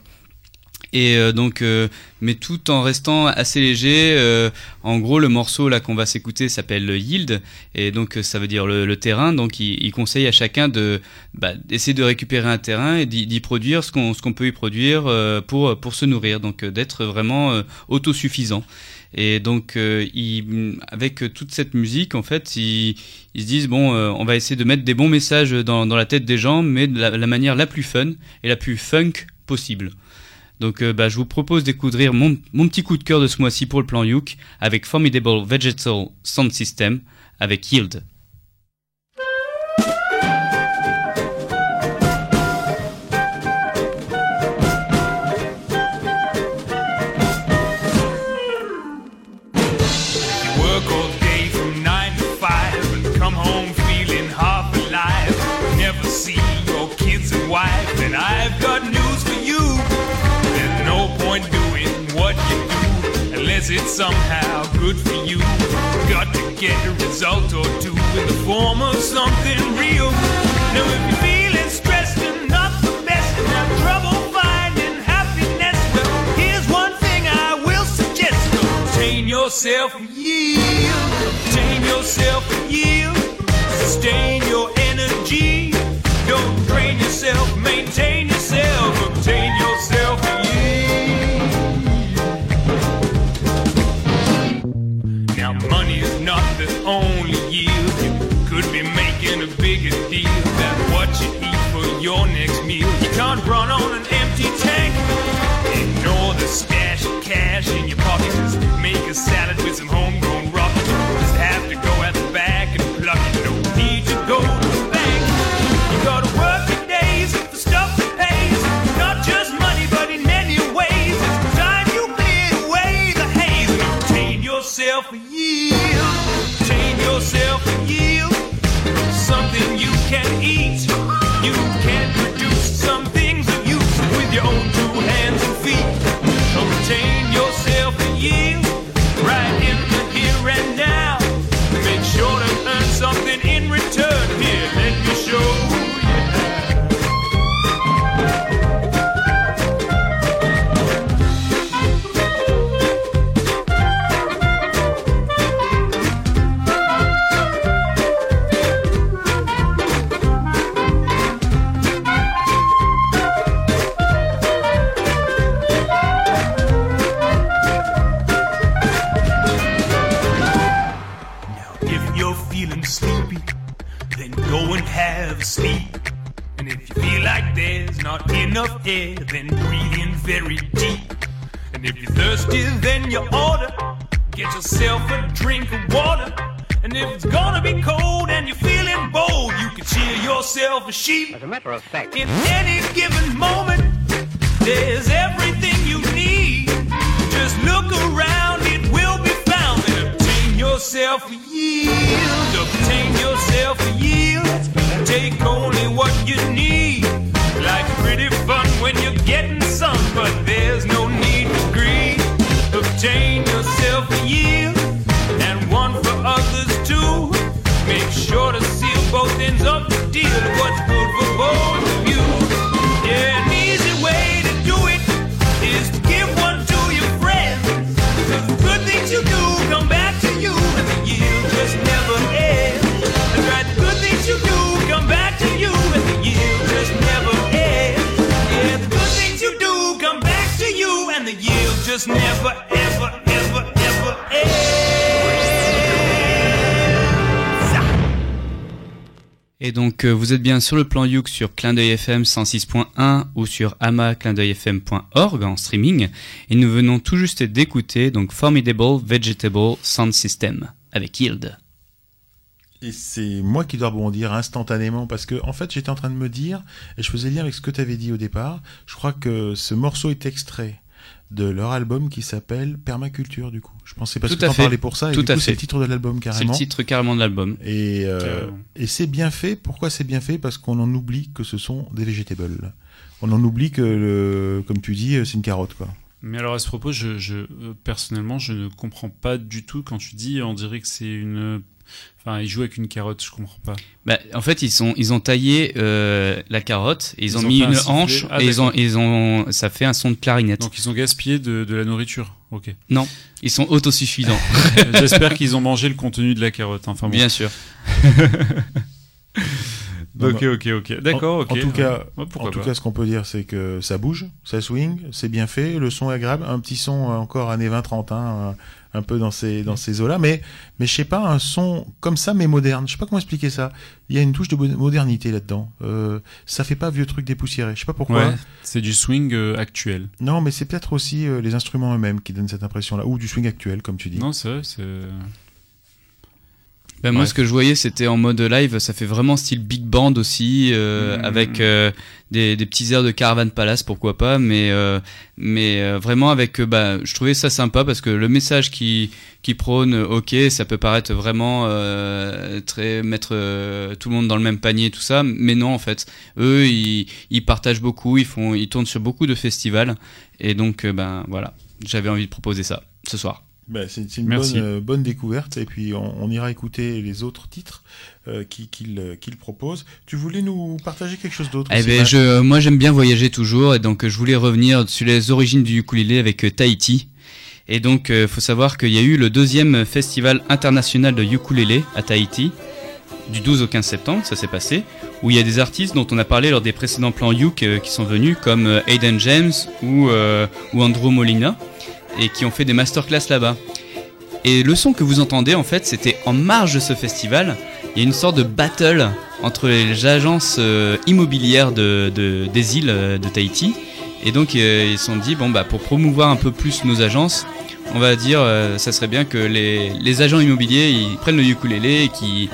F: et euh, donc euh, mais tout en restant assez léger euh, en gros le morceau là qu'on va s'écouter s'appelle yield. Et donc ça veut dire le, terrain. Donc il, il, conseille à chacun de bah, d'essayer de récupérer un terrain et d'y produire ce qu'on peut y produire pour pour se nourrir. Donc d'être vraiment autosuffisant. Et donc, il, avec toute cette musique, en fait, ils, se disent bon, on va essayer de mettre des bons messages dans, dans la tête des gens, mais de la, la, manière la plus fun et la plus funk possible. Donc euh, bah, je vous propose découvrir mon, mon, petit coup de cœur de ce mois-ci pour le plan Youk avec Formidable Vegetal Sound System avec Yield.
G: Says it's somehow good for you. Got to get a result or two in the form of something real. Now, if you're feeling stressed and not the best and have trouble finding happiness, well, here's one thing I will suggest: obtain yourself yield, obtain yourself yield, sustain your energy. Don't drain yourself, maintain yourself, obtain your next meal. Matter of fact, any
F: vous êtes bien sur le plan Youk sur Clin d'œil FM 106.1 ou sur amaclindeuilfm.org en streaming. Et nous venons tout juste d'écouter donc Formidable Vegetable Sound System avec Yield.
A: Et c'est moi qui dois rebondir instantanément parce que en fait j'étais en train de me dire et je faisais lien avec ce que tu avais dit au départ. Je crois que ce morceau est extrait de leur album qui s'appelle Permaculture du coup. Je pensais parce
F: Tout
A: que t'en
F: fait.
A: parlais pour ça et
F: Tout
A: du
F: à
A: coup
F: fait.
A: c'est le titre de l'album
F: C'est
A: carrément.
F: le titre carrément de l'album.
A: Et, euh, et c'est bien fait. Pourquoi c'est bien fait? Parce qu'on en oublie que ce sont des vegetables. On en oublie que, le, comme tu dis, c'est une carotte quoi.
E: Mais alors à ce propos, je, je, euh, personnellement, je ne comprends pas du tout quand tu dis, on dirait que c'est une... Enfin, ils jouent avec une carotte, je comprends pas.
F: Bah, en fait, ils sont, ils ont taillé euh, la carotte, et ils,
E: Ils
F: ont
E: ont
F: mis
E: un
F: une hanche,
E: Ah,
F: et ils ont, ils ont, ça fait un son de clarinette.
E: Donc ils ont gaspillé de, de la nourriture. Ok.
F: Non, ils sont autosuffisants.
E: J'espère qu'ils ont mangé le contenu de la carotte. Enfin, bon.
F: Bien sûr.
E: ok, ok, ok. D'accord,
A: En-
E: ok.
A: En tout cas,
E: Ouais,
A: en tout cas, ce qu'on peut dire, c'est que ça bouge, ça swing, c'est bien fait, le son est agréable, un petit son euh, encore années 20-30, hein, un, un peu dans ces dans ces eaux-là, mais mais je sais pas, un son comme ça mais moderne. Je sais pas comment expliquer ça. Il y a une touche de mo- modernité là-dedans. Euh, ça fait pas vieux truc dépoussiéré. Je sais pas pourquoi.
E: Ouais, c'est du swing euh, actuel.
A: Non, mais c'est peut-être aussi euh, les instruments eux-mêmes qui donnent cette impression-là, ou du swing actuel, comme tu dis.
E: Non, c'est vrai, c'est.
F: Ben, moi, ce que je voyais, c'était en mode live, ça fait vraiment style big band aussi, euh,
E: Mhm.
F: avec euh, des, des petits airs de Caravan Palace, pourquoi pas, mais euh, mais euh, vraiment avec, euh, bah, je trouvais ça sympa parce que le message qui qui prône, euh, ok, ça peut paraître vraiment euh, très mettre tout le monde dans le même panier, tout ça, mais non en fait, eux ils ils partagent beaucoup, ils font, ils tournent sur beaucoup de festivals, et donc ben voilà, j'avais envie de proposer ça ce soir.
A: Ben, c'est une bonne, euh, bonne, découverte et puis on, on, ira écouter les autres titres euh, qu'il euh, propose. Tu voulais nous partager quelque chose d'autre
F: eh ben, je, Moi j'aime bien voyager toujours et donc je voulais revenir sur les origines du ukulélé avec Tahiti. Et donc il faut savoir qu'il y a eu le deuxième festival international de ukulélé à Tahiti du 12 au 15 septembre, ça s'est passé, où il y a des artistes dont on a parlé lors des précédents plans Uk qui sont venus, comme Aiden James ou, ou Andrew Molina et qui ont fait des masterclass là-bas. Et le son que vous entendez, en fait, c'était en marge de ce festival. Il y a une sorte de battle entre les agences euh, immobilières de, des îles euh, de Tahiti. Et donc, euh, ils se sont dit, bon, bah, pour promouvoir un peu plus nos agences, on va dire, ça serait bien que les, les, agents immobiliers ils prennent le ukulélé et qui,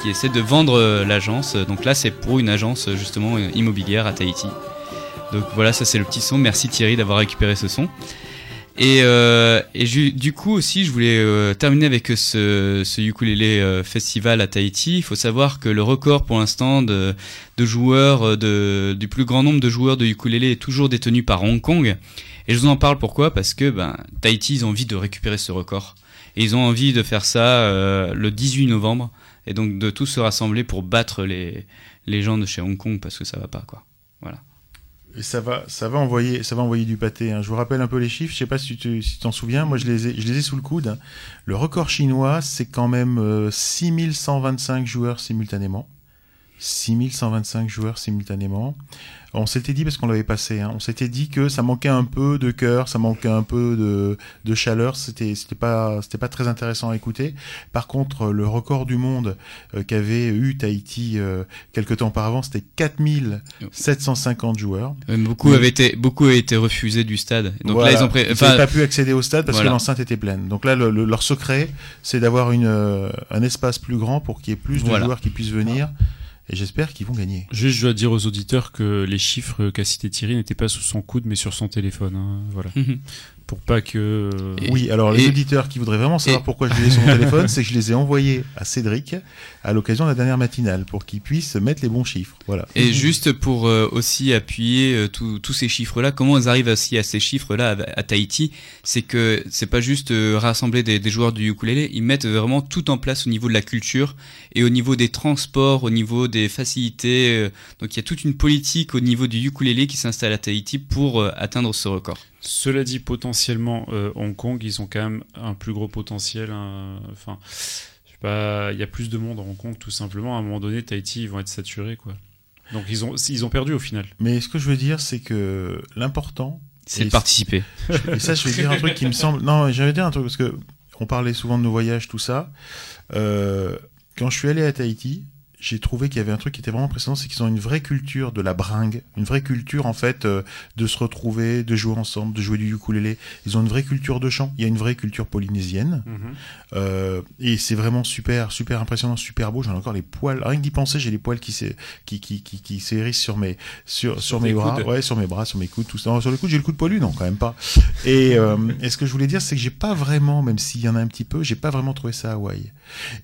F: qui essaient de vendre l'agence. Donc là, c'est pour une agence justement immobilière à Tahiti. Donc voilà, ça c'est le petit son. Merci Thierry d'avoir récupéré ce son. Et, euh, du coup aussi, je voulais euh, terminer avec ce, ce ukulélé euh, festival à Tahiti. Il faut savoir que le record pour l'instant de, de joueurs, euh, de, du plus grand nombre de joueurs de ukulélé est toujours détenu par Hong Kong. Et je vous en parle pourquoi? Parce que ben, Tahiti, ils ont envie de récupérer ce record. Et ils ont envie de faire ça euh, le 18 novembre. Et donc de tous se rassembler pour battre les, les gens de chez Hong Kong parce que ça va pas quoi. Voilà.
A: Ça va, ça va envoyer, ça va envoyer du pâté. Hein. Je vous rappelle un peu les chiffres. Je sais pas si tu t'en souviens. Moi, je les ai, je les ai sous le coude. Le record chinois, c'est quand même euh, 6125 joueurs simultanément. 6125 joueurs simultanément. On s'était dit, parce qu'on l'avait passé, hein, on s'était dit que ça manquait un peu de cœur, ça manquait un peu de, de chaleur, c'était pas pas très intéressant à écouter. Par contre, le record du monde euh, qu'avait eu Tahiti euh, quelque temps auparavant, c'était 4750 joueurs.
F: Euh, beaucoup avaient été beaucoup avaient été refusés du stade.
A: Donc là, ils ont enfin, pas pu accéder au stade parce que l'enceinte était pleine. Donc là, leur secret, c'est d'avoir une un espace plus grand pour qu'il y ait plus de joueurs qui puissent venir et j'espère qu'ils vont gagner.
E: Juste, je dois dire aux auditeurs que les chiffres qu'a cité Thierry n'étaient pas sous son coude, mais sur son téléphone. Hein. Voilà. Pour pas que.
A: oui, alors les auditeurs qui voudraient vraiment savoir pourquoi je les ai sur mon téléphone, c'est que je les ai envoyés à Cédric à l'occasion de la dernière matinale pour qu'il puisse mettre les bons chiffres. Voilà.
F: Et juste pour euh, aussi appuyer euh, tous ces chiffres-là, comment ils arrivent aussi à ces chiffres-là à, Tahiti, c'est que c'est pas juste euh, rassembler des, des, joueurs du ukulélé, ils mettent vraiment tout en place au niveau de la culture et au niveau des transports, au niveau des facilités. donc il y a toute une politique au niveau du ukulélé qui s'installe à Tahiti pour atteindre ce record.
E: Cela dit, potentiellement, euh, Hong Kong, ils ont quand même un plus gros potentiel. Enfin, je sais pas, il y a plus de monde à Hong Kong, tout simplement. À un moment donné, Tahiti, ils vont être saturés, quoi. Donc ils ont, ils ont perdu au final.
A: Mais ce que je veux dire, c'est que l'important,
F: c'est de participer.
A: Et ça, je vais dire un truc qui me semble. Non, j'avais dire un truc parce que on parlait souvent de nos voyages, tout ça. Euh, quand je suis allé à Tahiti, j'ai trouvé qu'il y avait un truc qui était vraiment impressionnant, c'est qu'ils ont une vraie culture de la bringue, une vraie culture en fait euh, de se retrouver, de jouer ensemble, de jouer du ukulélé. Ils ont une vraie culture de chant. Il y a une vraie culture polynésienne mhm. euh, et c'est vraiment super, super impressionnant, super beau. J'en ai encore les poils. Rien que d'y penser, j'ai les poils qui qui qui qui, qui s'hérissent sur mes sur sur, mes bras, ouais, sur mes bras, sur mes coudes, tout ça. sur le coude, j'ai le coude poilu, non, quand même pas. Et, euh, et ce que je voulais dire, c'est que j'ai pas vraiment, même s'il y en a un petit peu, j'ai pas vraiment trouvé ça à Hawaï.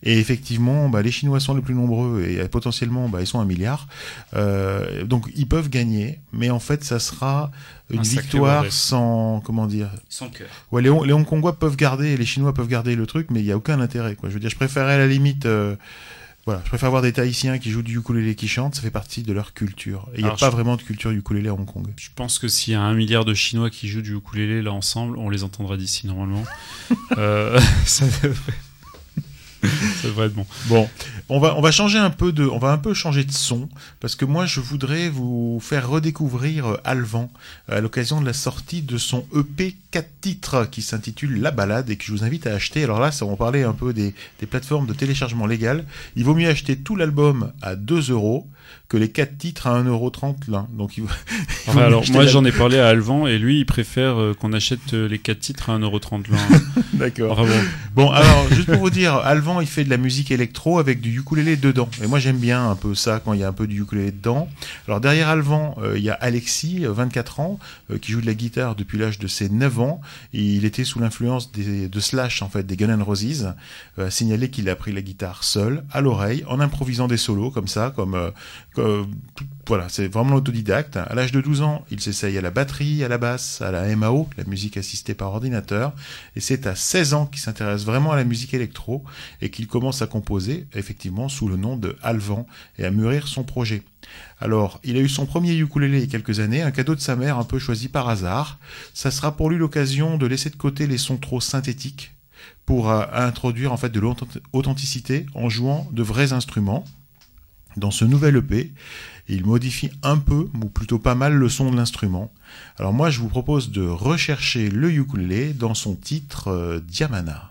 A: Et effectivement, bah, les Chinois sont les plus nombreux et potentiellement bah, ils sont un milliard. Euh, donc ils peuvent gagner, mais en fait ça sera une victoire sans comment dire
F: sans cœur.
A: Ouais, les, les Hongkongois peuvent garder, les Chinois peuvent garder le truc, mais il y a aucun intérêt quoi. Je veux dire, je préférerais à la limite. Euh, voilà, je préfère avoir des Tahitiens qui jouent du ukulélé qui chantent, ça fait partie de leur culture. Et il n'y a pas vraiment de culture ukulélé à Hong Kong.
E: Je pense que s'il y a un milliard de Chinois qui jouent du ukulélé là ensemble, on les entendra d'ici normalement. euh, ça devrait... ça devrait bon.
A: Bon, on va on va changer un peu de on va un peu changer de son parce que moi je voudrais vous faire redécouvrir euh, Alvan à l'occasion de la sortie de son EP 4 titres qui s'intitule La balade et que je vous invite à acheter. Alors là, ça on parlait un peu des, des plateformes de téléchargement légal. Il vaut mieux acheter tout l'album à 2 euros que les 4 titres à 1,30€ l'un. Donc il...
E: alors moi j'en ai parlé à Alvan et lui il préfère euh, qu'on achète euh, les 4 titres à 1,30€ l'un.
A: D'accord. Bon alors juste pour vous dire, Alvan il fait de la musique électro avec du ukulélé dedans. Et moi j'aime bien un peu ça quand il y a un peu du ukulélé dedans. Alors derrière Alvan, euh, il y a Alexis, 24 ans, qui joue de la guitare depuis l'âge de ses 9 ans. Et il était sous l'influence de Slash en fait, des Gun N' Roses. a signalé qu'il a pris la guitare seul, à l'oreille, en improvisant des solos comme ça, comme voilà, c'est vraiment l'autodidacte. À l'âge de 12 ans, il s'essaye à la batterie, à la basse, à la MAO, la musique assistée par ordinateur. Et c'est à 16 ans qu'il s'intéresse vraiment à la musique électro et qu'il commence à composer, effectivement, sous le nom de Alvan et à mûrir son projet. Alors, il a eu son premier ukulélé il y a quelques années, un cadeau de sa mère un peu choisi par hasard. Ça sera pour lui l'occasion de laisser de côté les sons trop synthétiques pour euh, introduire en fait de l'authenticité en jouant de vrais instruments. Dans ce nouvel EP, il modifie un peu, ou plutôt pas mal, le son de l'instrument. Alors moi, je vous propose de rechercher le ukulélé dans son titre euh, Diamana.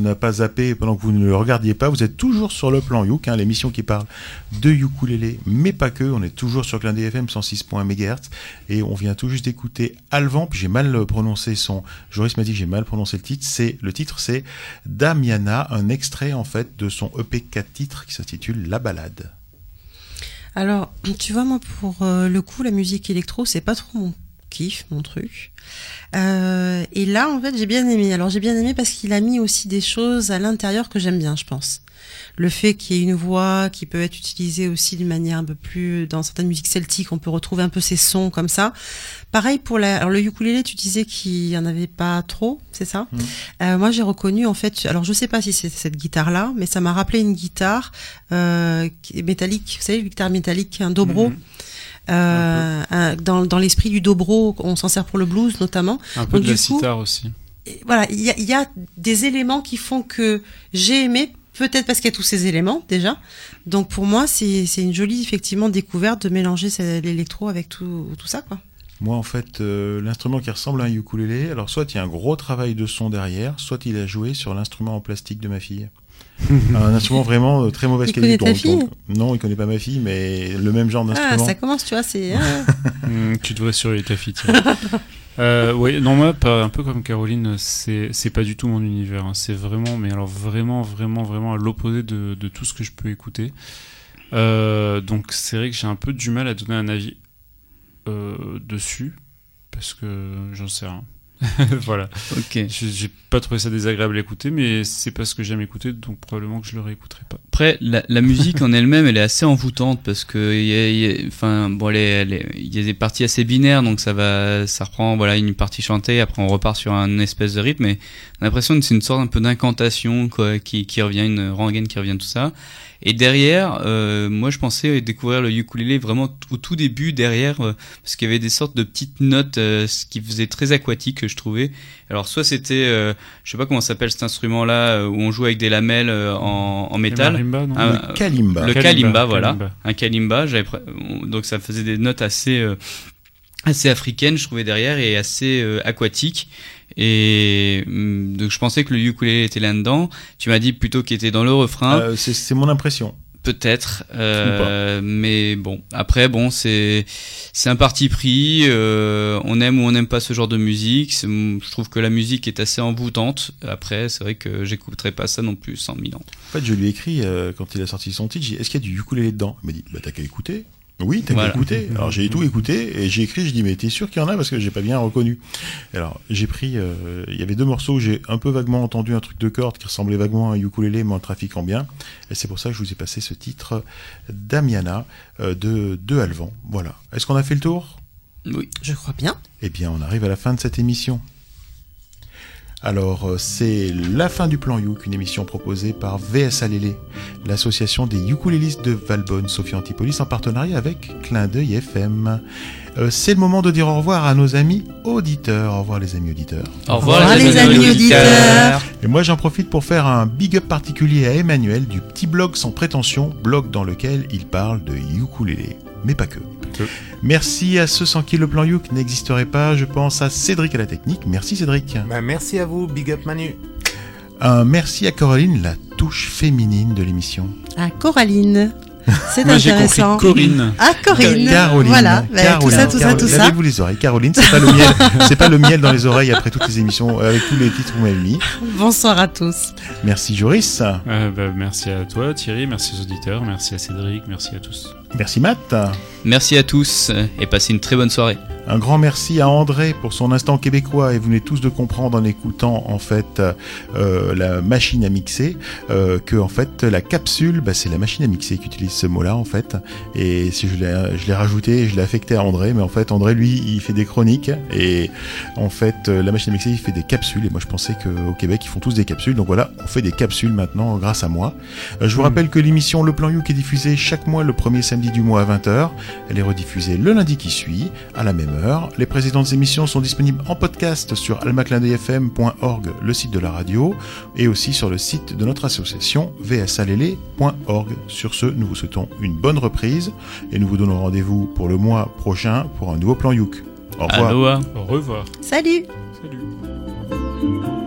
A: n'a pas zappé pendant que vous ne le regardiez pas. Vous êtes toujours sur le plan Youk, hein, l'émission qui parle de ukulélé, mais pas que. On est toujours sur Clin FM 106.1 MHz et on vient tout juste d'écouter Alvan. Puis j'ai mal prononcé son. Joris m'a dit j'ai mal prononcé le titre. C'est le titre, c'est Damiana, un extrait en fait de son EP 4 titres qui s'intitule La Balade.
C: Alors, tu vois, moi, pour euh, le coup, la musique électro, c'est pas trop mon kiff, mon truc. Euh, et là, en fait, j'ai bien aimé. Alors, j'ai bien aimé parce qu'il a mis aussi des choses à l'intérieur que j'aime bien, je pense le fait qu'il y ait une voix qui peut être utilisée aussi d'une manière un peu plus dans certaines musiques celtiques, on peut retrouver un peu ces sons comme ça. Pareil pour la, alors le ukulélé, tu disais qu'il y en avait pas trop, c'est ça?
A: Mmh.
C: Euh, Moi, j'ai reconnu en fait, alors je sais pas si c'est cette guitare-là, mais ça m'a rappelé une guitare euh, métallique, vous savez, une guitare métallique, un dobro?
E: Mhm.
C: Euh, un- dans, dans l'esprit du dobro, on s'en sert pour le blues notamment.
E: Un peu
C: Donc,
E: de la sitar aussi.
C: voilà, il y a, il y a des éléments qui font que j'ai aimé, peut-être parce qu'il y a tous ces éléments déjà. Donc pour moi, c'est une jolie effectivement découverte de mélanger l'électro avec tout, tout ça quoi.
A: Moi, en fait, euh, l'instrument qui ressemble à un ukulélé, alors soit il y a un gros travail de son derrière, soit il a joué sur l'instrument en plastique de ma fille. Un instrument vraiment euh, très mauvaise
C: Il connaît
A: qualité.
C: ta fille
A: non, il connaît pas ma fille, mais le même genre
C: Ah,
A: d'instrument.
C: ça commence, tu vois, c'est. ah.
E: Hmm, tu devrais surveiller ta fille. Euh, ouais, non, moi, pas- un peu comme Caroline, c'est c'est pas du tout mon univers. hein. C'est vraiment, mais alors vraiment, vraiment, vraiment à l'opposé de, de tout ce que je peux écouter. Euh, donc c'est vrai que j'ai un peu du mal à donner un avis euh, dessus parce que j'en sais rien. voilà.
F: Ok.
E: J'ai pas trouvé ça désagréable à écouter, mais c'est pas ce que j'aime écouter, donc probablement que je le réécouterai pas.
F: Après, la, la musique en elle-même, elle est assez envoûtante parce que il y a, y a- enfin, bon, elle est- elle est- il y a des parties assez binaires, donc ça va, ça reprend, voilà, une partie chantée, après on repart sur un espèce de rythme, et on a l'impression que c'est une sorte un peu d'incantation, quoi, qui, qui revient, une rengaine qui revient, tout ça. Et derrière, euh, moi je pensais découvrir le ukulélé vraiment au tout début derrière, euh, parce qu'il y avait des sortes de petites notes, euh, ce qui faisait très aquatique, je trouvais. Alors soit c'était, euh, je sais pas comment s'appelle cet instrument-là, euh, où on joue avec des lamelles euh, en, en métal.
E: Marimba, non
F: Un-
A: Le kalimba.
F: Le
E: Kalimba,
F: kalimba, voilà.
E: kalimba.
F: Un kalimba. J'avais pr- on- donc ça faisait des notes assez euh, assez africaines, je trouvais derrière et assez euh, aquatiques. Et hum, donc je pensais que le ukulélé était là-dedans. Tu m'as dit plutôt qu'il était dans le refrain.
A: Euh, c'est mon impression.
F: Peut-être, euh, mais bon. Après, bon, c'est c'est un parti pris. euh, on aime ou on n'aime pas ce genre de musique. C'est- Je trouve que la musique est assez envoûtante. Après, c'est vrai que j'écouterai pas ça non plus 100 000 ans.
A: En fait, je lui ai écrit euh, quand il a sorti son titre, j'ai dit, est-ce qu'il y a du ukulélé dedans? Il m'a dit, bah t'as qu'à écouter. Oui, t'as
F: Voilà.
A: qu'à écouter. Alors j'ai tout écouté et j'ai écrit, je dis, mais t'es sûr qu'il y en a parce que j'ai pas bien reconnu. Alors j'ai pris, euh, il y avait deux morceaux où j'ai un peu vaguement entendu un truc de corde qui ressemblait vaguement à un ukulélé, mais en trafiquant bien. Et c'est pour ça que je vous ai passé ce titre Damiana euh, de, de Alvan. Voilà. Est-ce qu'on a fait le tour?
F: Oui.
C: Je crois bien.
A: Eh bien, on arrive à la fin de cette émission. Alors, euh, c'est la fin du plan Youk, une émission proposée par VSA Lélé, l'association des ukulélistes de Valbonne, Sophie Antipolis, en partenariat avec Clin d'œil FM. Euh, c'est le moment de dire au revoir à nos amis auditeurs. Au revoir les amis auditeurs.
F: Au revoir,
C: revoir, les amis auditeurs.
A: Et moi j'en profite pour faire un big up particulier à Emmanuel du petit blog sans prétention, blog dans lequel il parle de ukulélé, mais pas que. Merci à ceux sans qui le plan Youk n'existerait pas. Je pense à Cédric à la technique. Merci Cédric.
B: Bah, merci à vous, big up Manu.
A: Un merci à Coraline, la touche féminine de l'émission.
C: À Coraline. C'est
E: Moi, j'ai compris
C: intéressant.
E: Corinne.
C: Ah Corinne.
A: Caroline.
C: Voilà. Bah, tout ça, tout ça, tout ça.
A: Lavez-vous les oreilles. Caroline, c'est pas le miel, c'est pas le miel dans les oreilles après toutes les émissions, euh, avec tous les titres que vous m'avez mis.
C: Bonsoir à tous.
A: Merci Joris.
E: Euh, bah, merci à toi Thierry, merci aux auditeurs, merci à Cédric, merci à tous.
A: Merci Matt.
F: Merci à tous et passez une très bonne soirée.
A: Un grand merci à André pour son instant québécois et vous venez tous de comprendre en écoutant en fait euh, la machine à mixer euh, que en fait la capsule bah, c'est la machine à mixer qui utilise ce mot-là en fait et si je l'ai je l'ai rajouté je l'ai affecté à André mais en fait André lui il fait des chroniques et en fait euh, la machine à mixer il fait des capsules et moi je pensais qu'au Québec ils font tous des capsules donc voilà on fait des capsules maintenant grâce à moi. Euh, je vous rappelle que l'émission Le Plan Youk est diffusée chaque mois le premier samedi du mois à 20h. Elle est rediffusée le lundi qui suit, à la même heure. Les précédentes émissions sont disponibles en podcast sur almaclindeyfm.org, le site de la radio, et aussi sur le site de notre association vsalele.org. Sur ce, nous vous souhaitons une bonne reprise, et nous vous donnons rendez-vous pour le mois prochain pour un nouveau Plan Youk. Au revoir.
F: Aloha.
E: Au revoir.
C: Salut.
E: Salut.